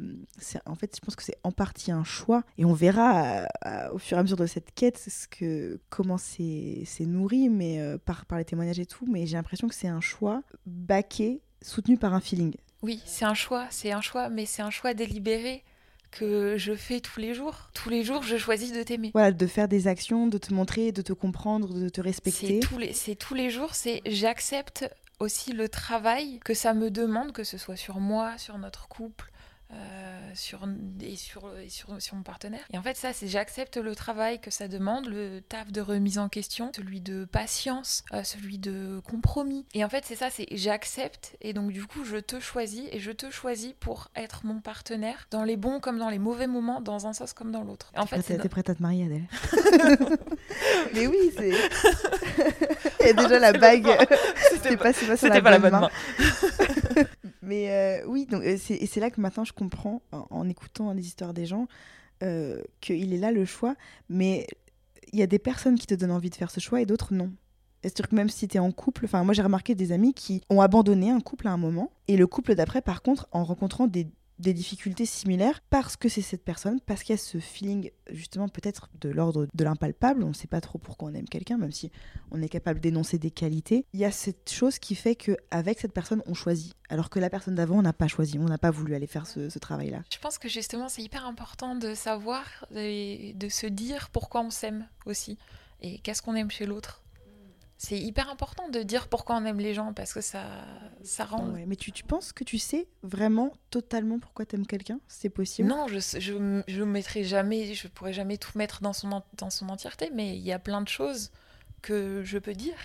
en fait je pense que c'est en partie un choix, et on verra au fur et à mesure de cette quête ce que comment c'est nourri, mais euh, par par les témoignages et tout, mais j'ai l'impression que c'est un choix baqué, soutenu par un feeling. Oui, c'est un choix, c'est un choix, mais c'est un choix délibéré que je fais tous les jours. Tous les jours, je choisis de t'aimer. Voilà, de faire des actions, de te montrer, de te comprendre, de te respecter. C'est tous les, tous les jours, c'est j'accepte aussi le travail que ça me demande, que ce soit sur moi, sur notre couple, euh, sur, et, sur, sur, sur, mon partenaire. Et en fait, ça, c'est j'accepte le travail que ça demande, le taf de remise en question, celui de patience, euh, celui de compromis. Et en fait, c'est ça, c'est j'accepte et donc du coup, je te choisis et je te choisis pour être mon partenaire dans les bons comme dans les mauvais moments, dans un sens comme dans l'autre. En fait, t'es prête à te marier, Adèle? <laughs> Mais oui, c'est. Il y a déjà la bague. C'était pas, pas, pas la bonne main. Mais euh, oui, donc, et c'est là que maintenant je comprends, en, écoutant les histoires des gens, euh, qu'il est là le choix, mais il y a des personnes qui te donnent envie de faire ce choix et d'autres non. C'est-à-dire que même si tu es en couple, moi j'ai remarqué des amis qui ont abandonné un couple à un moment, et le couple d'après par contre, en rencontrant des des difficultés similaires parce que c'est cette personne, parce qu'il y a ce feeling justement peut-être de l'ordre de l'impalpable, on ne sait pas trop pourquoi on aime quelqu'un, même si on est capable d'énoncer des qualités. Il y a cette chose qui fait qu'avec cette personne, on choisit, alors que la personne d'avant, on n'a pas choisi, on n'a pas voulu aller faire ce, travail-là. Je pense que justement, c'est hyper important de savoir et de se dire pourquoi on s'aime aussi et qu'est-ce qu'on aime chez l'autre? C'est hyper important de dire pourquoi on aime les gens parce que ça, ça rend. Ouais, mais tu, tu penses que tu sais vraiment totalement pourquoi t'aimes quelqu'un? C'est possible? Non, je je, je mettrai jamais, je pourrais jamais tout mettre dans son, dans son entièreté, mais il y a plein de choses que je peux dire.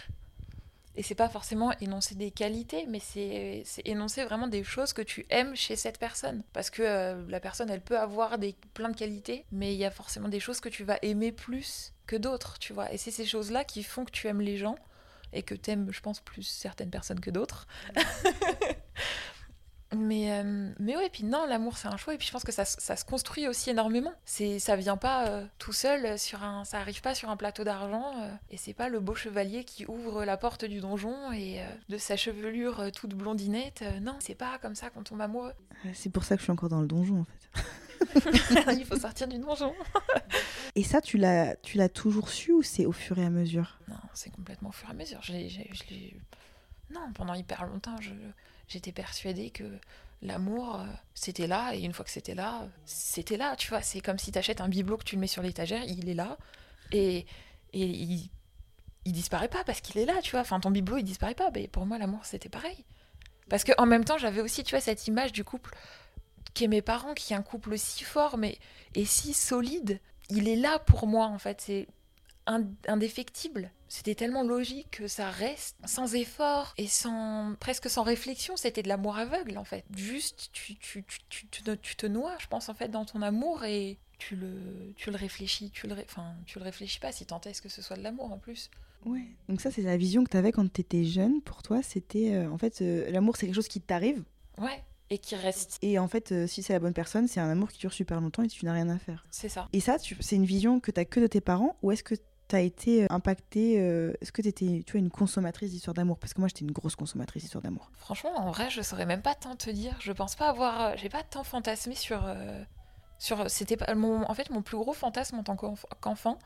Et c'est pas forcément énoncer des qualités, mais c'est énoncer vraiment des choses que tu aimes chez cette personne. Parce que euh, la personne, elle peut avoir des, plein de qualités, mais il y a forcément des choses que tu vas aimer plus que d'autres, tu vois. Et c'est ces choses-là qui font que tu aimes les gens et que tu aimes, je pense, plus certaines personnes que d'autres. <laughs> Mais, euh, mais ouais, et puis non, l'amour c'est un choix, et puis je pense que ça, ça se construit aussi énormément. C'est, ça vient pas euh, tout seul, sur un, ça arrive pas sur un plateau d'argent, euh, et c'est pas le beau chevalier qui ouvre la porte du donjon et de sa chevelure toute blondinette. non, c'est pas comme ça qu'on tombe amoureux. C'est pour ça que je suis encore dans le donjon en fait. <laughs> Il faut sortir du donjon. et ça, tu l'as, tu l'as toujours su ou c'est au fur et à mesure? Non, c'est complètement au fur et à mesure. non, pendant hyper longtemps, je j'étais persuadée que l'amour, euh, c'était là, et une fois que c'était là, c'était là, tu vois. C'est comme si tu achètes un bibelot que tu le mets sur l'étagère, il est là, et, et il, il disparaît pas parce qu'il est là, tu vois. Enfin, ton bibelot, il disparaît pas. Mais pour moi, l'amour, c'était pareil. Parce qu'en même temps, j'avais aussi, tu vois, cette image du couple qui est mes parents, qui est un couple si fort, mais et si solide. Il est là pour moi, en fait. C'est indéfectible. C'était tellement logique que ça reste sans effort et sans presque sans réflexion. C'était de l'amour aveugle en fait. Juste, tu, tu, tu, tu, te noies, je pense en fait, dans ton amour et tu le, tu le réfléchis, tu le, enfin, tu le réfléchis pas si tant est-ce que ce soit de l'amour en plus. Ouais. Donc ça, c'est la vision que tu avais quand tu étais jeune. Pour toi, c'était euh, en fait euh, l'amour, c'est quelque chose qui t'arrive. Ouais. Et qui reste. Et en fait, euh, si c'est la bonne personne, c'est un amour qui dure super longtemps et tu n'as rien à faire. C'est ça. Et ça, c'est une vision que tu as que de tes parents ou est-ce que t'as été euh, impactée euh, Est-ce que tu étais tu vois, une consommatrice d'histoire d'amour? Parce que moi, j'étais une grosse consommatrice d'histoire d'amour. Franchement, en vrai, je saurais même pas tant te dire. Je pense pas avoir. Euh, j'ai pas tant fantasmé sur. sur c'était pas mon, en fait, mon plus gros fantasme en tant qu'enfant,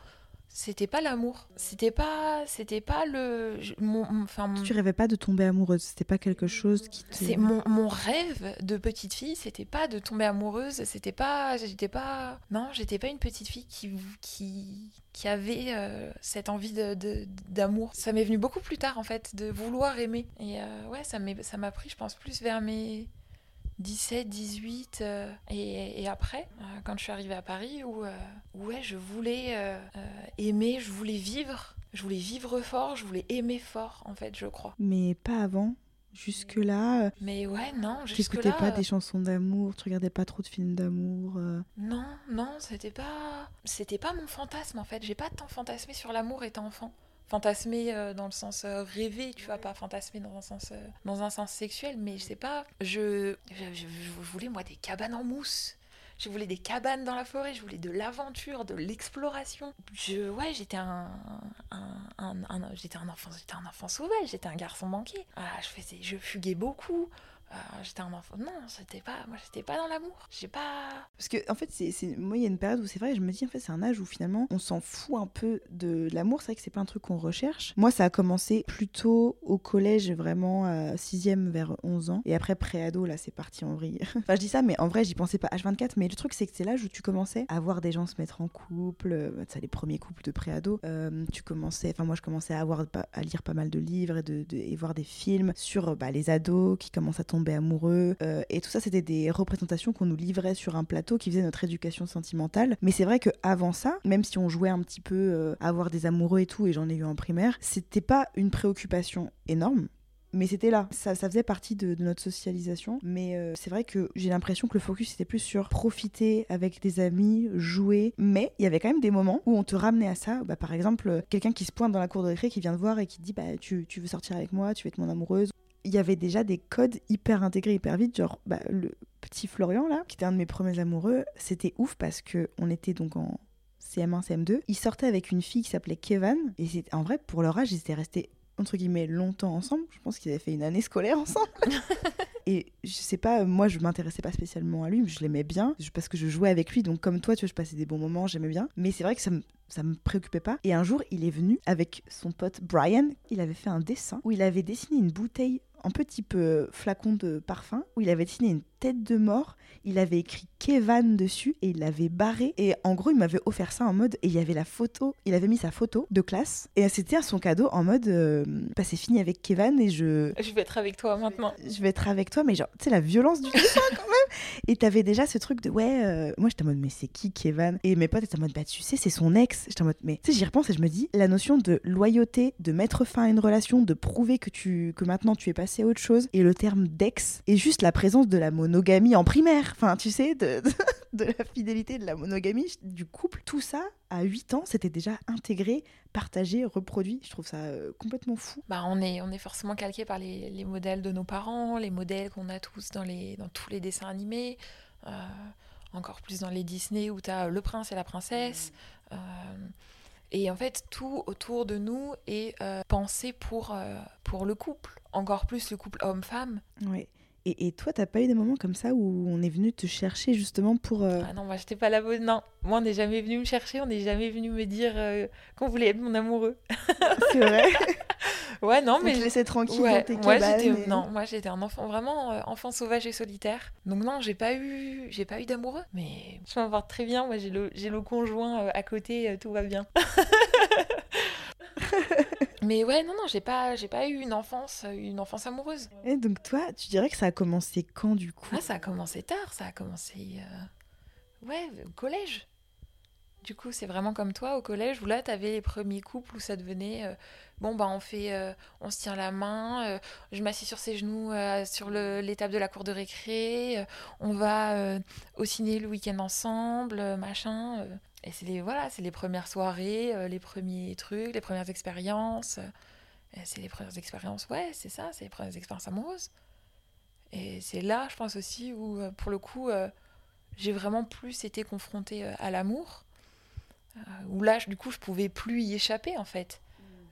c'était pas l'amour. C'était pas. C'était pas le. Mon, enfin, Tu rêvais pas de tomber amoureuse C'était pas quelque chose qui te. C'est mon, mon, rêve de petite fille, c'était pas de tomber amoureuse. C'était pas. J'étais pas. Non, j'étais pas une petite fille qui. qui qui avait euh, cette envie d'amour. De, ça m'est venu beaucoup plus tard en fait, de vouloir aimer. Et euh, ouais, ça m'a pris, je pense, plus vers mes 17, 18 euh, et, et, après, quand je suis arrivée à Paris, où ouais, je voulais aimer, je voulais vivre. Je voulais vivre fort, je voulais aimer fort, en fait, je crois. Mais pas avant Jusque-là. Euh, Mais ouais, non, jusque-là. Tu pas des chansons d'amour, tu regardais pas trop de films d'amour euh. Non, non, c'était pas. C'était pas mon fantasme en fait. J'ai pas tant fantasmé sur l'amour étant enfant. Fantasmé euh, dans le sens rêvé, tu vois, pas fantasmé dans un sens, dans un sens sexuel, mais je sais pas. Je, je, voulais moi des cabanes en mousse. Je voulais des cabanes dans la forêt, je voulais de l'aventure, de l'exploration. Je, ouais, j'étais un, un, j'étais un enfant, j'étais un enfant sauvage, j'étais un garçon manqué. Ah, je faisais, je fuguais beaucoup. Euh, j'étais un enfant. Non, c'était pas. Moi, j'étais pas dans l'amour. J'ai pas. Parce que, en fait, c'est, moi, il y a une période où c'est vrai, je me dis, en fait, c'est un âge où finalement, on s'en fout un peu de l'amour. C'est vrai que c'est pas un truc qu'on recherche. Moi, ça a commencé plutôt au collège, vraiment, à 6ème vers 11 ans. Et après, pré-ado, là, c'est parti en vrille. <laughs> enfin, je dis ça, mais en vrai, j'y pensais pas H24. Mais le truc, c'est que c'est l'âge où tu commençais à voir des gens se mettre en couple. Euh, ça, les premiers couples de pré-ado. Euh, tu commençais. Enfin, moi, je commençais à, avoir, à lire pas mal de livres et, de, et voir des films sur bah, les ados qui commencent à tomber amoureux euh, et tout ça, c'était des représentations qu'on nous livrait sur un plateau qui faisait notre éducation sentimentale. Mais c'est vrai que avant ça, même si on jouait un petit peu euh, avoir des amoureux et tout, et j'en ai eu en primaire, c'était pas une préoccupation énorme mais c'était là. Ça, faisait partie de, notre socialisation. Mais euh, c'est vrai que j'ai l'impression que le focus était plus sur profiter avec des amis, jouer. Mais il y avait quand même des moments où on te ramenait à ça. Bah, par exemple, quelqu'un qui se pointe dans la cour de récré, qui vient te voir et qui dit bah, tu veux sortir avec moi, tu veux être mon amoureuse il y avait déjà des codes hyper intégrés hyper vite genre bah, le petit Florian là qui était un de mes premiers amoureux c'était ouf parce que on était donc en CM1 CM2 il sortait avec une fille qui s'appelait Kevin et c'est en vrai pour leur âge ils étaient restés entre guillemets longtemps ensemble. Je pense qu'ils avaient fait une année scolaire ensemble. <laughs> Et je sais pas moi je m'intéressais pas spécialement à lui mais je l'aimais bien parce que je jouais avec lui. Donc comme toi tu vois je passais des bons moments j'aimais bien. Mais c'est vrai que ça me ça me préoccupait pas. Et un jour, il est venu avec son pote Brian. Il avait fait un dessin où il avait dessiné une bouteille un petit peu flacon de parfum où il avait dessiné une tête de mort. Il avait écrit Kevan dessus et il l'avait barré. Et en gros, il m'avait offert ça en mode. Et il y avait la photo, il avait mis sa photo de classe. Et c'était son cadeau en mode. euh, bah, c'est fini avec Kevan et je. Je vais être avec toi maintenant. Je vais être avec toi, mais genre, tu sais, la violence du hein, quand même. Et t'avais déjà ce truc de ouais, euh, moi j'étais en mode, mais c'est qui Kevan? Et mes potes étaient en mode, bah tu sais, c'est son ex. J'étais en mode, mais tu sais, j'y repense et je me dis, la notion de loyauté, de mettre fin à une relation, de prouver que, tu, que maintenant tu es passé à autre chose, et le terme d'ex, et juste la présence de la monogamie en primaire. Enfin, tu sais, de, de, <laughs> de la fidélité, de la monogamie, du couple, tout ça, à 8 ans, c'était déjà intégré, partagé, reproduit. Je trouve ça euh, complètement fou. Bah, on, est, on est forcément calqué par les, les modèles de nos parents, les modèles qu'on a tous dans, les, dans tous les dessins animés, euh, encore plus dans les Disney où tu as le prince et la princesse. euh, et en fait, tout autour de nous est euh, pensé pour, euh, pour le couple, encore plus le couple homme-femme. Et, et toi, t'as pas eu des moments comme ça où on est venu te chercher justement pour. euh, Ah non, moi j'étais pas la bonne. Non, moi on n'est jamais venu me chercher, on n'est jamais venu me dire euh, qu'on voulait être mon amoureux. <laughs> C'est vrai. <laughs> Ouais, non, On mais te laissait tranquille Ouais, dans tes moi j'étais non, moi j'étais un enfant vraiment euh, enfant sauvage et solitaire. Donc non, j'ai pas eu j'ai pas eu d'amoureux, mais je m'en porte très bien. Moi j'ai le j'ai le conjoint à côté, tout va bien. <laughs> <laughs> mais ouais, non non, j'ai pas j'ai pas eu une enfance une enfance amoureuse. Et donc toi, tu dirais que ça a commencé quand du coup? Ah, ça a commencé tard, ça a commencé euh, ouais, au collège. Du coup, c'est vraiment comme toi au collège où là, tu avais les premiers couples où ça devenait euh, bon, bah, on fait, euh, on se tient la main, je m'assis sur ses genoux sur le- l'étape de la cour de récré, on va au ciné le week-end ensemble, machin. Et c'est les, voilà, c'est les premières soirées, euh, les premiers trucs, les premières expériences. c'est les premières expériences, ouais, c'est ça, c'est les premières expériences amoureuses. Et c'est là, je pense aussi, où euh, pour le coup, euh, j'ai vraiment plus été confrontée à l'amour. Où là, du coup, je pouvais plus y échapper, en fait.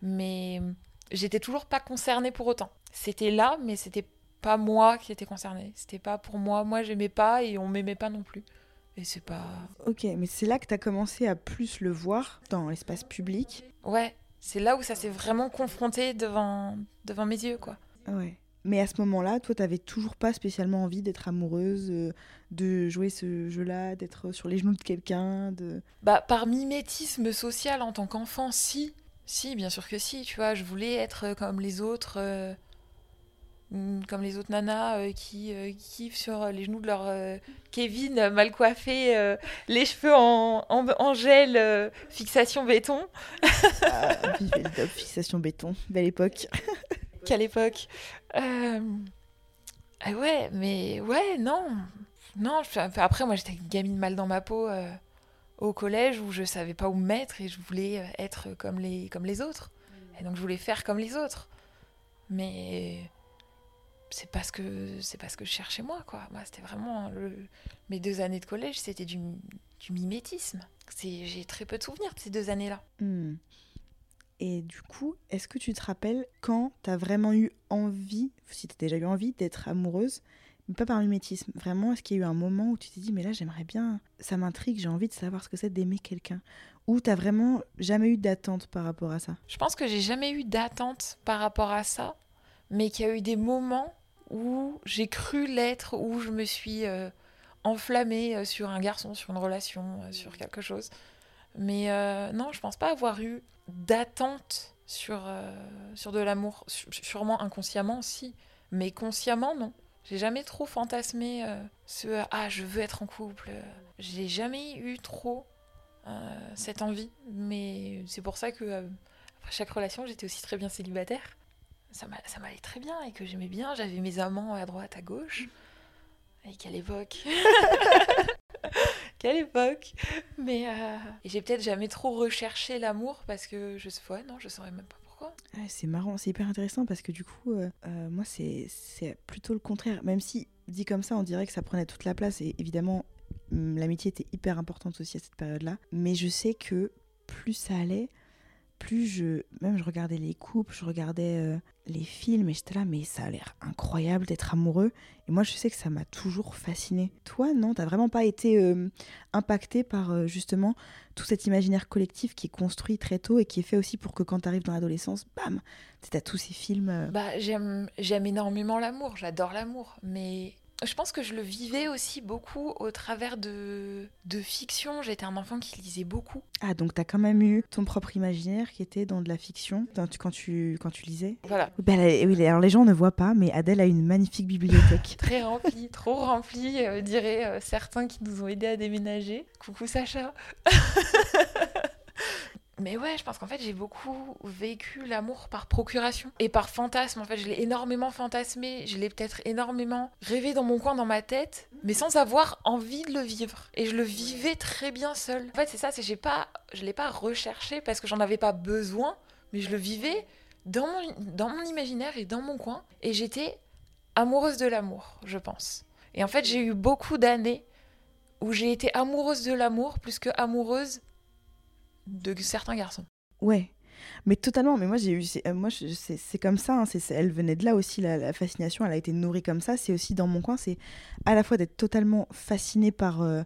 Mais euh, j'étais toujours pas concernée pour autant. C'était là, mais c'était pas moi qui étais concernée. C'était pas pour moi. Moi, j'aimais pas et on m'aimait pas non plus. Et c'est pas. Ok, mais c'est là que t'as commencé à plus le voir dans l'espace public. Ouais, c'est là où ça s'est vraiment confronté devant, devant mes yeux, quoi. Ouais. Mais à ce moment-là, toi, t'avais toujours pas spécialement envie d'être amoureuse, euh, de jouer ce jeu-là, d'être sur les genoux de quelqu'un, de. Bah, par mimétisme social en tant qu'enfant, si. Si, bien sûr que si, tu vois, je voulais être comme les autres, euh, comme les autres nanas euh, qui, euh, qui kiffent sur les genoux de leur euh, Kevin euh, mal coiffé, euh, les cheveux en, en, en gel, euh, fixation béton. Ah, le top, fixation béton, belle époque. <laughs> Quelle époque Euh, ah ouais, mais ouais, non. Non, je- après, moi, j'étais une gamine mal dans ma peau euh, au collège où je savais pas où me mettre et je voulais euh, être comme les, comme les autres. Et donc, je voulais faire comme les autres. Mais c'est pas ce que, c'est pas ce que je cherchais moi, quoi. Moi, c'était vraiment le... mes deux années de collège, c'était du, du mimétisme. C'est- J'ai très peu de souvenirs de ces deux années-là. Hmm. Et du coup, est-ce que tu te rappelles quand t'as vraiment eu envie, si t'as déjà eu envie d'être amoureuse, mais pas par mimétisme, vraiment, est-ce qu'il y a eu un moment où tu t'es dit, mais là j'aimerais bien, ça m'intrigue, j'ai envie de savoir ce que c'est d'aimer quelqu'un? Ou t'as vraiment jamais eu d'attente par rapport à ça? Je pense que j'ai jamais eu d'attente par rapport à ça, mais qu'il y a eu des moments où j'ai cru l'être, où je me suis euh, enflammée euh, sur un garçon, sur une relation, euh, sur quelque chose. Mais euh, non, je pense pas avoir eu d'attente sur, euh, sur de l'amour. Sûrement inconsciemment, si, mais consciemment, non. J'ai jamais trop fantasmé ce ah je veux être en couple. J'ai jamais eu trop cette envie, mais c'est pour ça que après chaque relation, j'étais aussi très bien célibataire. Ça m'a- ça m'allait très bien et que j'aimais bien. J'avais mes amants à droite, à gauche. Et quelle époque <laughs> Quelle époque Mais euh, et j'ai peut-être jamais trop recherché l'amour parce que je sais ouais, non, je saurais même pas pourquoi. Ah, C'est marrant, c'est hyper intéressant parce que du coup, euh, euh, moi, c'est plutôt le contraire. Même si, dit comme ça, on dirait que ça prenait toute la place. Et évidemment, hum, l'amitié était hyper importante aussi à cette période-là. Mais je sais que plus ça allait, plus je. Même je regardais les couples, je regardais euh, les films et j'étais là, mais ça a l'air incroyable d'être amoureux. Et moi, je sais que ça m'a toujours fasciné. Toi, non, t'as vraiment pas été euh, impacté par euh, justement tout cet imaginaire collectif qui est construit très tôt et qui est fait aussi pour que quand tu arrives dans l'adolescence, bam, tu as tous ces films. euh, Bah j'aime j'aime énormément l'amour, j'adore l'amour, mais je pense que je le vivais aussi beaucoup au travers de, de fiction. J'étais un enfant qui lisait beaucoup. Ah, donc t'as quand même eu ton propre imaginaire qui était dans de la fiction quand tu, quand tu lisais Voilà. Bah, oui, alors les gens ne voient pas, mais Adèle a une magnifique bibliothèque. <laughs> Très remplie, trop remplie, euh, dirait euh, certains qui nous ont aidés à déménager. Coucou Sacha <laughs> Mais ouais, je pense qu'en fait, j'ai beaucoup vécu l'amour par procuration et par fantasme. En fait, je l'ai énormément fantasmé, je l'ai peut-être énormément rêvé dans mon coin, dans ma tête, mais sans avoir envie de le vivre. Et je le vivais très bien seul. En fait, c'est ça, c'est j'ai pas, je l'ai pas recherché parce que j'en avais pas besoin, mais je le vivais dans mon, dans mon imaginaire et dans mon coin. Et j'étais amoureuse de l'amour, je pense. Et en fait, j'ai eu beaucoup d'années où j'ai été amoureuse de l'amour plus que amoureuse de certains garçons. Ouais, mais totalement. Mais moi, j'ai eu, c'est, euh, moi, c'est, comme ça. Hein, elle venait de là aussi. La, fascination, elle a été nourrie comme ça. C'est aussi dans mon coin. C'est à la fois d'être totalement fascinée par euh,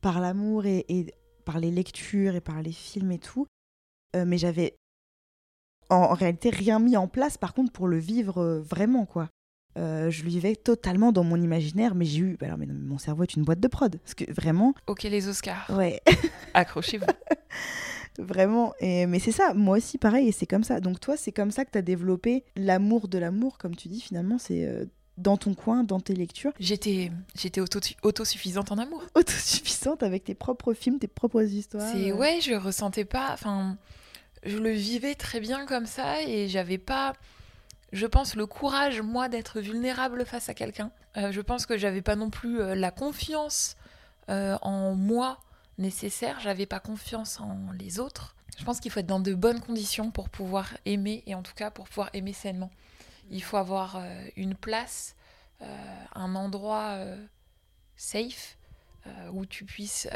par l'amour et, par les lectures et par les films et tout. Euh, mais j'avais en, réalité rien mis en place. Par contre, pour le vivre vraiment, quoi. je le vivais totalement dans mon imaginaire, mais j'ai eu. Alors, mais mon cerveau est une boîte de prod. Parce que vraiment. Ok, les Oscars. Ouais. Accrochez-vous. <laughs> Vraiment. Et, mais c'est ça, moi aussi pareil, et c'est comme ça. Donc toi, c'est comme ça que tu as développé l'amour de l'amour, comme tu dis, finalement, c'est euh, dans ton coin, dans tes lectures. J'étais, j'étais auto, autosuffisante en amour. <laughs> Autosuffisante avec tes propres films, tes propres histoires. C'est, ouais, je ressentais pas, enfin, je le vivais très bien comme ça, et j'avais pas, je pense, le courage, moi, d'être vulnérable face à quelqu'un. Euh, je pense que j'avais pas non plus euh, la confiance en moi nécessaire, j'avais pas confiance en les autres. Je pense qu'il faut être dans de bonnes conditions pour pouvoir aimer et en tout cas pour pouvoir aimer sainement. Il faut avoir euh, une place, euh, un endroit euh, safe où tu puisses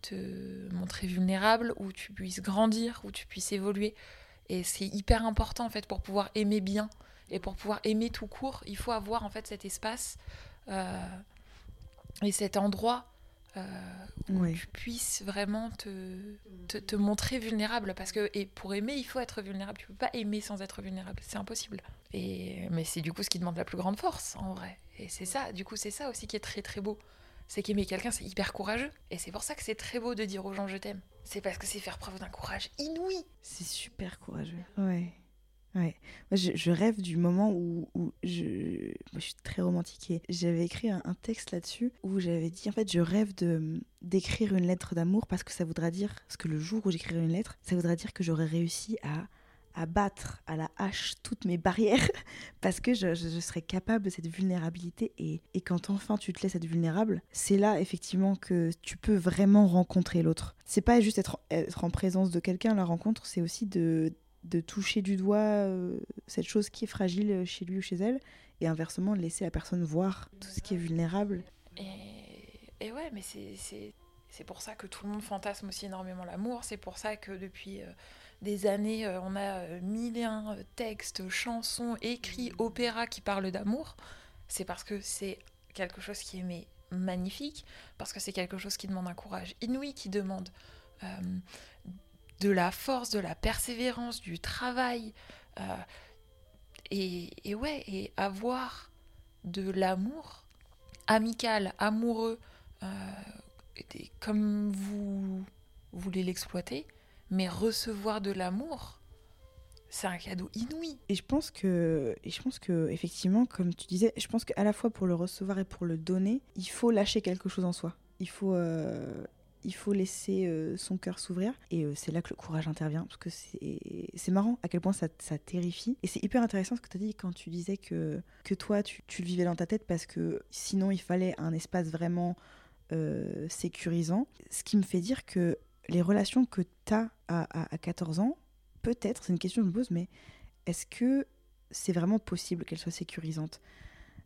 te montrer vulnérable, où tu puisses grandir, où tu puisses évoluer. Et c'est hyper important en fait pour pouvoir aimer bien et pour pouvoir aimer tout court, il faut avoir en fait cet espace et cet endroit euh, où tu puisses vraiment te, te, montrer vulnérable. Parce que et pour aimer, il faut être vulnérable. Tu peux pas aimer sans être vulnérable. C'est impossible. Et, mais c'est du coup ce qui demande la plus grande force, en vrai. Et c'est ça, du coup, c'est ça aussi qui est très très beau. C'est qu'aimer quelqu'un, c'est hyper courageux. Et c'est pour ça que c'est très beau de dire aux gens je t'aime. C'est parce que c'est faire preuve d'un courage inouï. C'est super courageux. Ouais. Ouais. Moi, je, rêve du moment où, je, je suis très romantique et j'avais écrit un, texte là-dessus où j'avais dit en fait je rêve de d'écrire une lettre d'amour parce que ça voudra dire parce que le jour où j'écrirai une lettre ça voudra dire que j'aurais réussi à à battre à la hache toutes mes barrières <laughs> parce que je, je, serais capable de cette vulnérabilité et, et, quand enfin tu te laisses être vulnérable, c'est là effectivement que tu peux vraiment rencontrer l'autre. C'est pas juste être, être en présence de quelqu'un, la rencontre, c'est aussi de de toucher du doigt euh, cette chose qui est fragile chez lui ou chez elle, et inversement laisser la personne voir tout ce qui est vulnérable. Et, ouais, mais c'est pour ça que tout le monde fantasme aussi énormément l'amour, c'est pour ça que depuis euh, des années, euh, on a mille et un textes, chansons, écrits, opéras qui parlent d'amour. C'est parce que c'est quelque chose qui est mais, magnifique, parce que c'est quelque chose qui demande un courage inouï, qui demande de la force, de la persévérance, du travail. Euh, et, ouais, et avoir de l'amour amical, amoureux, euh, comme vous voulez l'exploiter, mais recevoir de l'amour, c'est un cadeau inouï. Et je pense que, et je pense que effectivement, comme tu disais, je pense qu'à la fois pour le recevoir et pour le donner, il faut lâcher quelque chose en soi. Il faut, euh, il faut laisser euh, son cœur s'ouvrir. Et euh, c'est là que le courage intervient, parce que c'est marrant à quel point ça, ça terrifie. Et c'est hyper intéressant ce que tu as dit quand tu disais que, que toi, tu, tu, le vivais dans ta tête, parce que sinon, il fallait un espace vraiment euh, sécurisant. Ce qui me fait dire que les relations que tu as à, à, 14 ans, peut-être, c'est une question que je me pose, mais est-ce que c'est vraiment possible qu'elles soient sécurisantes?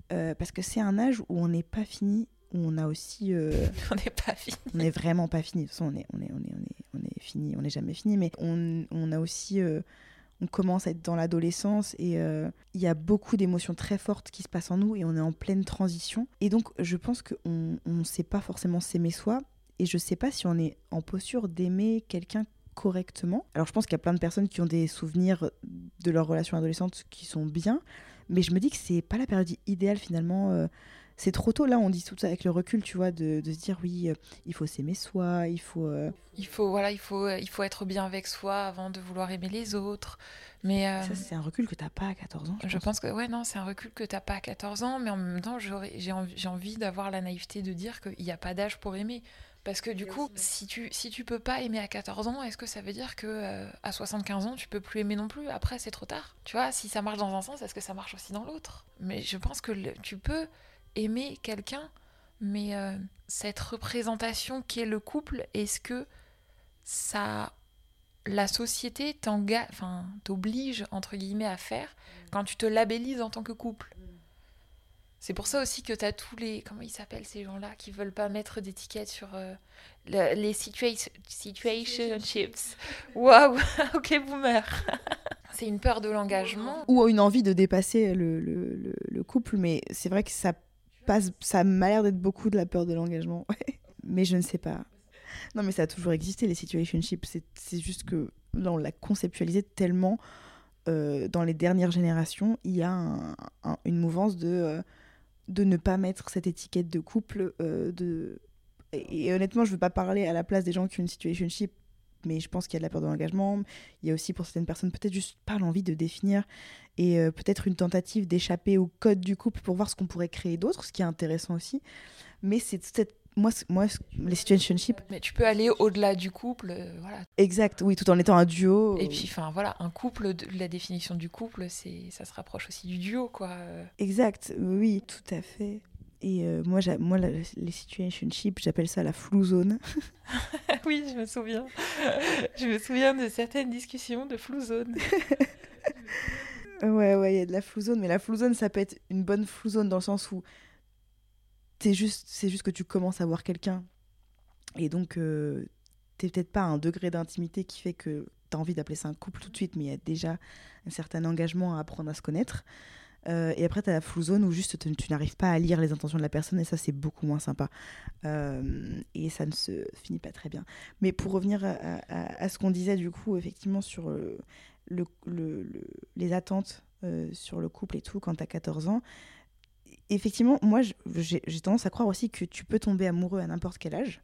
Parce que c'est un âge où on n'est pas fini on a aussi. Euh, <laughs> on n'est pas fini. On n'est vraiment pas fini. De toute façon, on est, on est, on est, on est, on est fini. On n'est jamais fini. Mais on, on a aussi. Euh, on commence à être dans l'adolescence et euh, il y a beaucoup d'émotions très fortes qui se passent en nous et on est en pleine transition. Et donc, je pense qu'on ne sait pas forcément s'aimer soi. Et je ne sais pas si on est en posture d'aimer quelqu'un correctement. Alors, je pense qu'il y a plein de personnes qui ont des souvenirs de leur relation adolescente qui sont bien. Mais je me dis que c'est pas la période idéale finalement. Euh, c'est trop tôt là, on dit tout ça avec le recul, tu vois, de, de se dire oui, euh, il faut s'aimer soi, il faut. euh, Il faut, voilà, il faut, il faut être bien avec soi avant de vouloir aimer les autres. Mais euh, Ça, c'est un recul que t'as pas à 14 ans. Je, je pense que ouais, non, c'est un recul que t'as pas à 14 ans, mais en même temps, j'ai envie, j'ai envie d'avoir la naïveté de dire qu'il n'y a pas d'âge pour aimer. Parce que du coup, si tu, si tu peux pas aimer à 14 ans, est-ce que ça veut dire que euh, à 75 ans, tu peux plus aimer non plus? Après, c'est trop tard. Tu vois, si ça marche dans un sens, est-ce que ça marche aussi dans l'autre? Mais je pense que le- tu peux aimer quelqu'un, mais euh, cette représentation qu'est le couple, est-ce que ça la société t'oblige entre guillemets à faire quand tu te labellises en tant que couple? C'est pour ça aussi que tu as tous les comment ils s'appellent ces gens-là qui veulent pas mettre d'étiquette sur euh, le- les situa- situationships. Waouh, <laughs> OK boomer. <laughs> C'est une peur de l'engagement. Ou une envie de dépasser le, le, le- le couple, mais c'est vrai que ça ça m'a l'air d'être beaucoup de la peur de l'engagement. <laughs> mais je ne sais pas. Non, mais ça a toujours existé, les situationships. C'est juste que là, on l'a conceptualisé tellement euh, dans les dernières générations. Il y a un- un- une mouvance de, euh, de ne pas mettre cette étiquette de couple. euh, de... Et, et honnêtement, je ne veux pas parler à la place des gens qui ont une situationship, mais je pense qu'il y a de la peur de l'engagement. Il y a aussi pour certaines personnes peut-être juste pas l'envie de définir et euh, peut-être une tentative d'échapper au code du couple pour voir ce qu'on pourrait créer d'autre, ce qui est intéressant aussi. Mais c'est cette moi, moi, les situationships, Mais tu peux aller au-delà du couple, euh, voilà. exact, oui, tout en étant un duo. Et puis enfin voilà, un couple la définition du couple, c'est ça se rapproche aussi du duo quoi. Exact, oui, tout à fait. Et euh, moi, moi, la- les situationships, j'appelle ça la flou zone. <laughs> <laughs> oui, je me souviens. <laughs> je me souviens de certaines discussions de flou zone. Ouais, ouais, il y a de la flou zone, mais la flou zone, ça peut être une bonne flou zone dans le sens où juste, c'est juste que tu commences à voir quelqu'un et donc euh, t'es peut-être pas à un degré d'intimité qui fait que t'as envie d'appeler ça un couple tout de suite, mais il y a déjà un certain engagement à apprendre à se connaître. Euh, et après, t'as la flou zone où juste tu, tu n'arrives pas à lire les intentions de la personne et ça, c'est beaucoup moins sympa. Euh, et ça ne se finit pas très bien. Mais pour revenir à, ce qu'on disait du coup, effectivement, sur le, le- le- les attentes euh, sur le couple et tout quand t'as 14 ans, effectivement, moi, j'ai tendance à croire aussi que tu peux tomber amoureux à n'importe quel âge.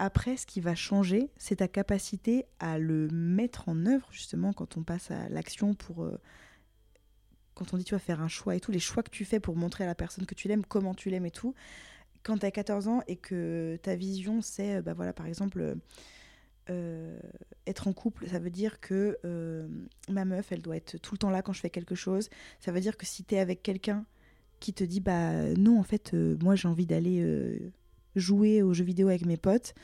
Après, ce qui va changer, c'est ta capacité à le mettre en œuvre, justement, quand on passe à l'action pour... quand on dit tu vas faire un choix et tout, les choix que tu fais pour montrer à la personne que tu l'aimes, comment tu l'aimes et tout. Quand tu as 14 ans et que ta vision, c'est, euh, bah voilà, par exemple, euh, euh, être en couple, ça veut dire que ma meuf, elle doit être tout le temps là quand je fais quelque chose. Ça veut dire que si tu es avec quelqu'un qui te dit, bah non, en fait, moi j'ai envie d'aller jouer aux jeux vidéo avec mes potes,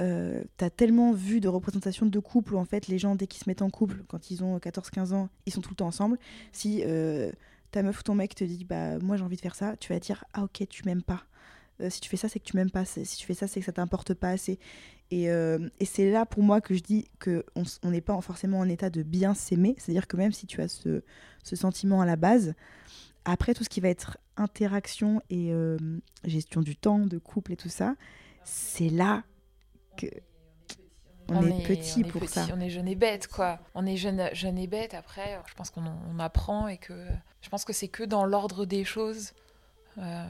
euh, t'as tellement vu de représentations de couple où en fait les gens dès qu'ils se mettent en couple quand ils ont 14-15 ans ils sont tout le temps ensemble. Si euh, ta meuf ou ton mec te dit bah moi j'ai envie de faire ça tu vas dire ah ok tu m'aimes pas. Euh, si tu fais ça c'est que tu m'aimes pas. Si tu fais ça c'est que ça t'importe pas assez. Et, c'est là pour moi que je dis que on n'est pas forcément en état de bien s'aimer. C'est à dire que même si tu as ce, sentiment à la base après tout ce qui va être interaction et gestion du temps de couple et tout ça c'est là que on, est, petit on est pour petit, ça. On est jeune et bête, quoi. On est jeune, jeune et bête. Après, je pense qu'on en- on apprend et que je pense que c'est que dans l'ordre des choses euh,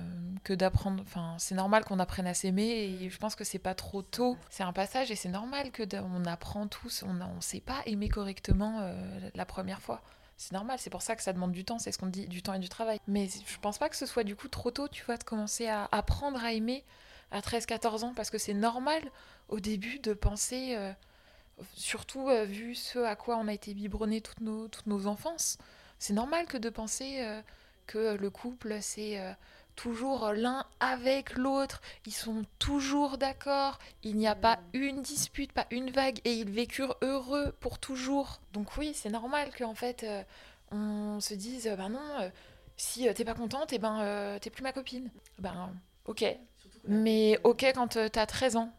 que d'apprendre. Enfin, c'est normal qu'on apprenne à s'aimer et je pense que c'est pas trop tôt. C'est un passage et c'est normal que on apprend tous. On ne sait pas aimer correctement euh, la première fois. C'est normal, c'est pour ça que ça demande du temps, c'est ce qu'on dit, du temps et du travail. Mais je pense pas que ce soit du coup trop tôt, tu vois, de commencer à apprendre à aimer à 13-14 ans, parce que c'est normal au début de penser, euh, surtout euh, vu ce à quoi on a été biberonné toutes nos, toutes nos enfances, c'est normal que de penser euh, que le couple, c'est toujours l'un avec l'autre, ils sont toujours d'accord, il n'y a pas une dispute, pas une vague, et ils vécurent heureux pour toujours. Donc oui, c'est normal qu'en fait, on se dise, ben non, si t'es pas contente, et ben euh, t'es plus ma copine. Ben ok. Mais ok quand euh, t'as 13 ans,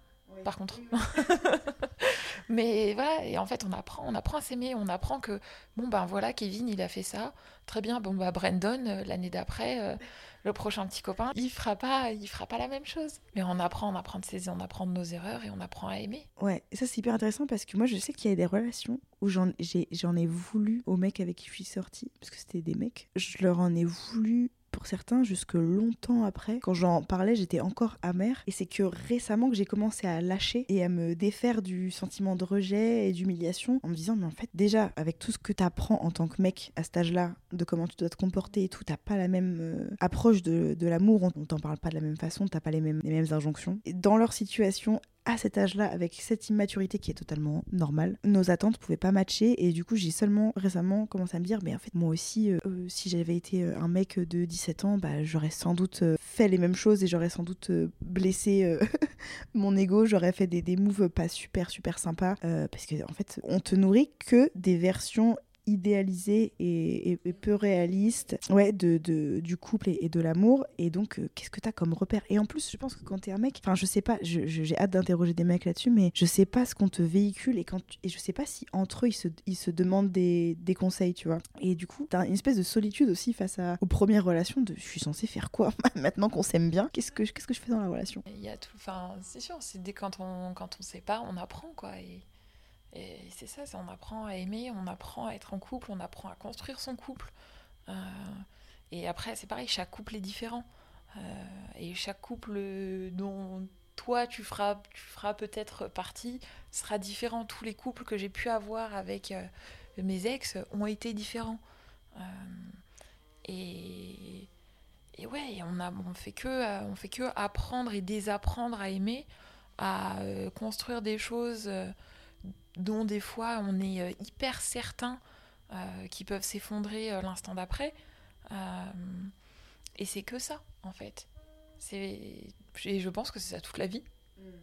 par contre. <laughs> Mais voilà, et en fait, on apprend, on apprend à s'aimer. On apprend que, bon, ben voilà, Kevin, il a fait ça. Très bien, bon, bah, Brandon, euh, l'année d'après, euh, le prochain petit copain, il fera pas, il fera pas la même chose. Mais on apprend, on apprend de ses, on apprend de nos erreurs et on apprend à aimer. Ouais, et ça c'est hyper intéressant parce que moi je sais qu'il y a des relations où j'en j'en ai voulu aux mecs avec qui je suis sortie, parce que c'était des mecs, je leur en ai voulu pour certains jusque longtemps après. Quand j'en parlais, j'étais encore amère. Et c'est que récemment que j'ai commencé à lâcher et à me défaire du sentiment de rejet et d'humiliation en me disant, mais en fait, déjà, avec tout ce que tu apprends en tant que mec à cet âge-là, de comment tu dois te comporter et tout, t'as pas la même euh, approche de, l'amour, on, on t'en parle pas de la même façon, t'as pas les mêmes, les mêmes injonctions. Et dans leur situation, à cet âge-là, avec cette immaturité qui est totalement normale, nos attentes pouvaient pas matcher et du coup j'ai seulement récemment commencé à me dire mais en fait moi aussi euh, euh, si j'avais été euh, un mec de 17 ans bah j'aurais sans doute fait les mêmes choses et j'aurais sans doute blessé <laughs> mon ego, j'aurais fait des, des moves pas super super sympas parce que en fait on te nourrit que des versions idéalisées et, peu réalistes ouais, de, de- du couple et, de l'amour. Et donc, euh, qu'est-ce que t'as comme repère? Et en plus, je pense que quand t'es un mec, enfin, je sais pas, je- je- j'ai hâte d'interroger des mecs là-dessus, mais je sais pas ce qu'on te véhicule et, quand et je sais pas si entre eux, ils se, ils se demandent des, des conseils, tu vois. Et du coup, t'as une espèce de solitude aussi face à, aux premières relations de je suis censée faire quoi <laughs> maintenant qu'on s'aime bien? Qu'est-ce que, que je fais dans la relation? Il y a tout, enfin, c'est sûr, c'est dès quand on, quand on sait on apprend quoi. Et, et c'est ça, on apprend à aimer, on apprend à être en couple, on apprend à construire son couple. Euh, et après, c'est pareil, chaque couple est différent. Euh, et chaque couple dont toi tu feras, tu feras peut-être partie sera différent. Tous les couples que j'ai pu avoir avec euh, mes ex ont été différents. Et, et ouais, on a, on fait que, fait que apprendre et désapprendre à aimer, à construire des choses dont des fois on est euh, hyper certain euh, qui peuvent s'effondrer euh, l'instant d'après. Et c'est que ça, en fait. C'est, et je pense que c'est ça toute la vie.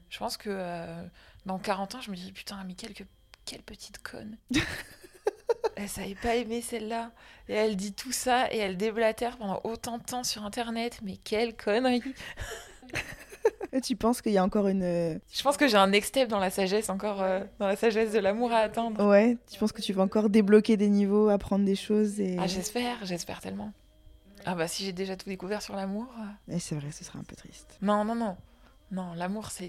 Je pense que dans 40 ans, je me dis putain, mais quelle, quelle petite conne. <laughs> elle savait pas aimer celle-là. Et elle dit tout ça et elle déblatère pendant autant de temps sur internet. Mais quelle connerie <laughs> Tu penses qu'il y a encore une. euh, Je pense que j'ai un next step dans la sagesse, encore euh, dans la sagesse de l'amour à atteindre. Ouais, tu penses que tu vas encore débloquer des niveaux, apprendre des choses et. Ah, j'espère, j'espère tellement. Ah bah si j'ai déjà tout découvert sur l'amour. euh, Et c'est vrai, ce serait un peu triste. Non, non, non. Non, l'amour, c'est,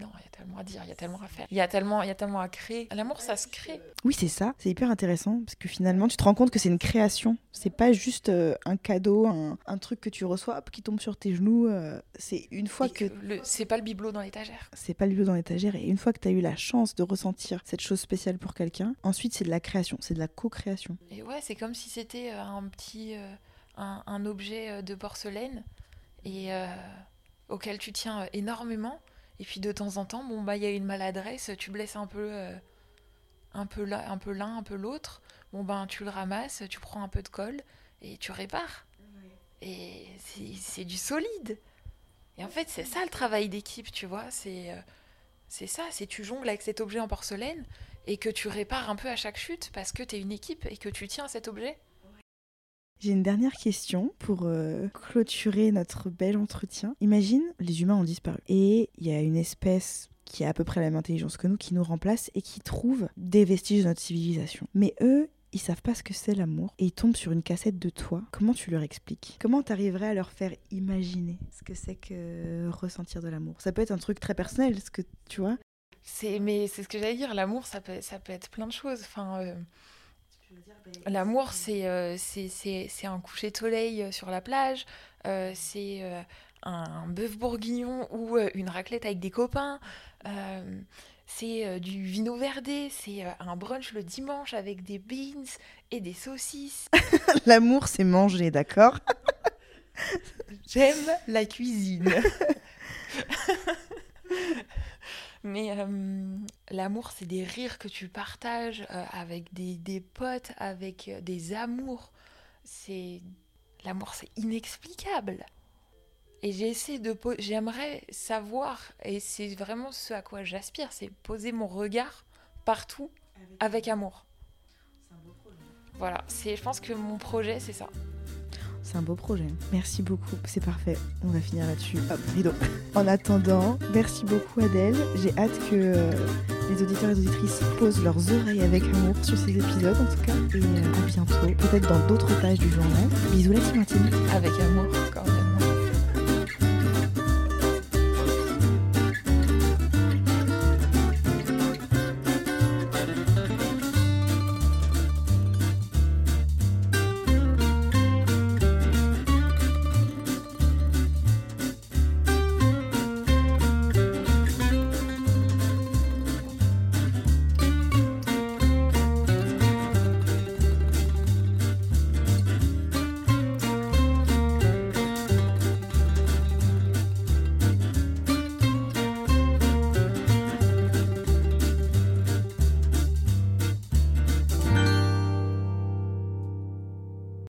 Non, il y a tellement à dire, il y a tellement à faire. Il y a tellement, il y a tellement à créer. L'amour, ça se crée. Oui, c'est ça. C'est hyper intéressant parce que finalement, tu te rends compte que c'est une création. C'est pas juste euh, un cadeau, un, un truc que tu reçois, hop, qui tombe sur tes genoux. euh, c'est une fois Et que. le... C'est pas le bibelot dans l'étagère. C'est pas le lieu dans l'étagère. Et une fois que tu as eu la chance de ressentir cette chose spéciale pour quelqu'un, ensuite, c'est de la création. C'est de la co-création. Et ouais, c'est comme si c'était euh, un petit... euh, un, un objet de porcelaine et auquel tu tiens euh, énormément. Et puis de temps en temps, bon bah il y a une maladresse, tu blesses un peu, euh, un peu là, un peu l'un, un peu l'autre. Bon ben tu le ramasses, tu prends un peu de colle et tu répares. Et c'est c'est du solide. Et en fait, c'est ça le travail d'équipe, tu vois. C'est euh, c'est ça, c'est tu jongles avec cet objet en porcelaine et que tu répares un peu à chaque chute parce que tu es une équipe et que tu tiens cet objet. J'ai une dernière question pour euh, clôturer notre bel entretien. Imagine, les humains ont disparu. Et il y a une espèce qui a à peu près la même intelligence que nous, qui nous remplace et qui trouve des vestiges de notre civilisation. Mais eux, ils savent pas ce que c'est l'amour et ils tombent sur une cassette de toi. Comment tu leur expliques? Comment t'arriverais à leur faire imaginer ce que c'est que ressentir de l'amour? Ça peut être un truc très personnel, ce que tu vois. C'est mais c'est ce que j'allais dire, l'amour ça peut être plein de choses. Euh, l'amour c'est euh, c'est un coucher de soleil euh, sur la plage, euh, c'est euh, un bœuf bourguignon ou une raclette avec des copains. c'est du vino verdé, c'est un brunch le dimanche avec des beans et des saucisses. <laughs> L'amour, c'est manger, d'accord? J'aime la cuisine. <laughs> Mais euh, l'amour, c'est des rires que tu partages euh, avec des, des potes, avec euh, des amours. C'est l'amour, c'est inexplicable. Et j'essaie de, po- j'aimerais savoir, et c'est vraiment ce à quoi j'aspire, c'est poser mon regard partout avec amour. Voilà, c'est, je pense que mon projet, c'est ça. C'est un beau projet. Merci beaucoup, c'est parfait. On va finir là-dessus. Hop, rideau. En attendant, merci beaucoup Adèle. J'ai hâte que euh, les auditeurs et les auditrices posent leurs oreilles avec amour sur ces épisodes en tout cas. Et à bientôt, peut-être dans d'autres pages du journal. Bisous la team. Avec amour.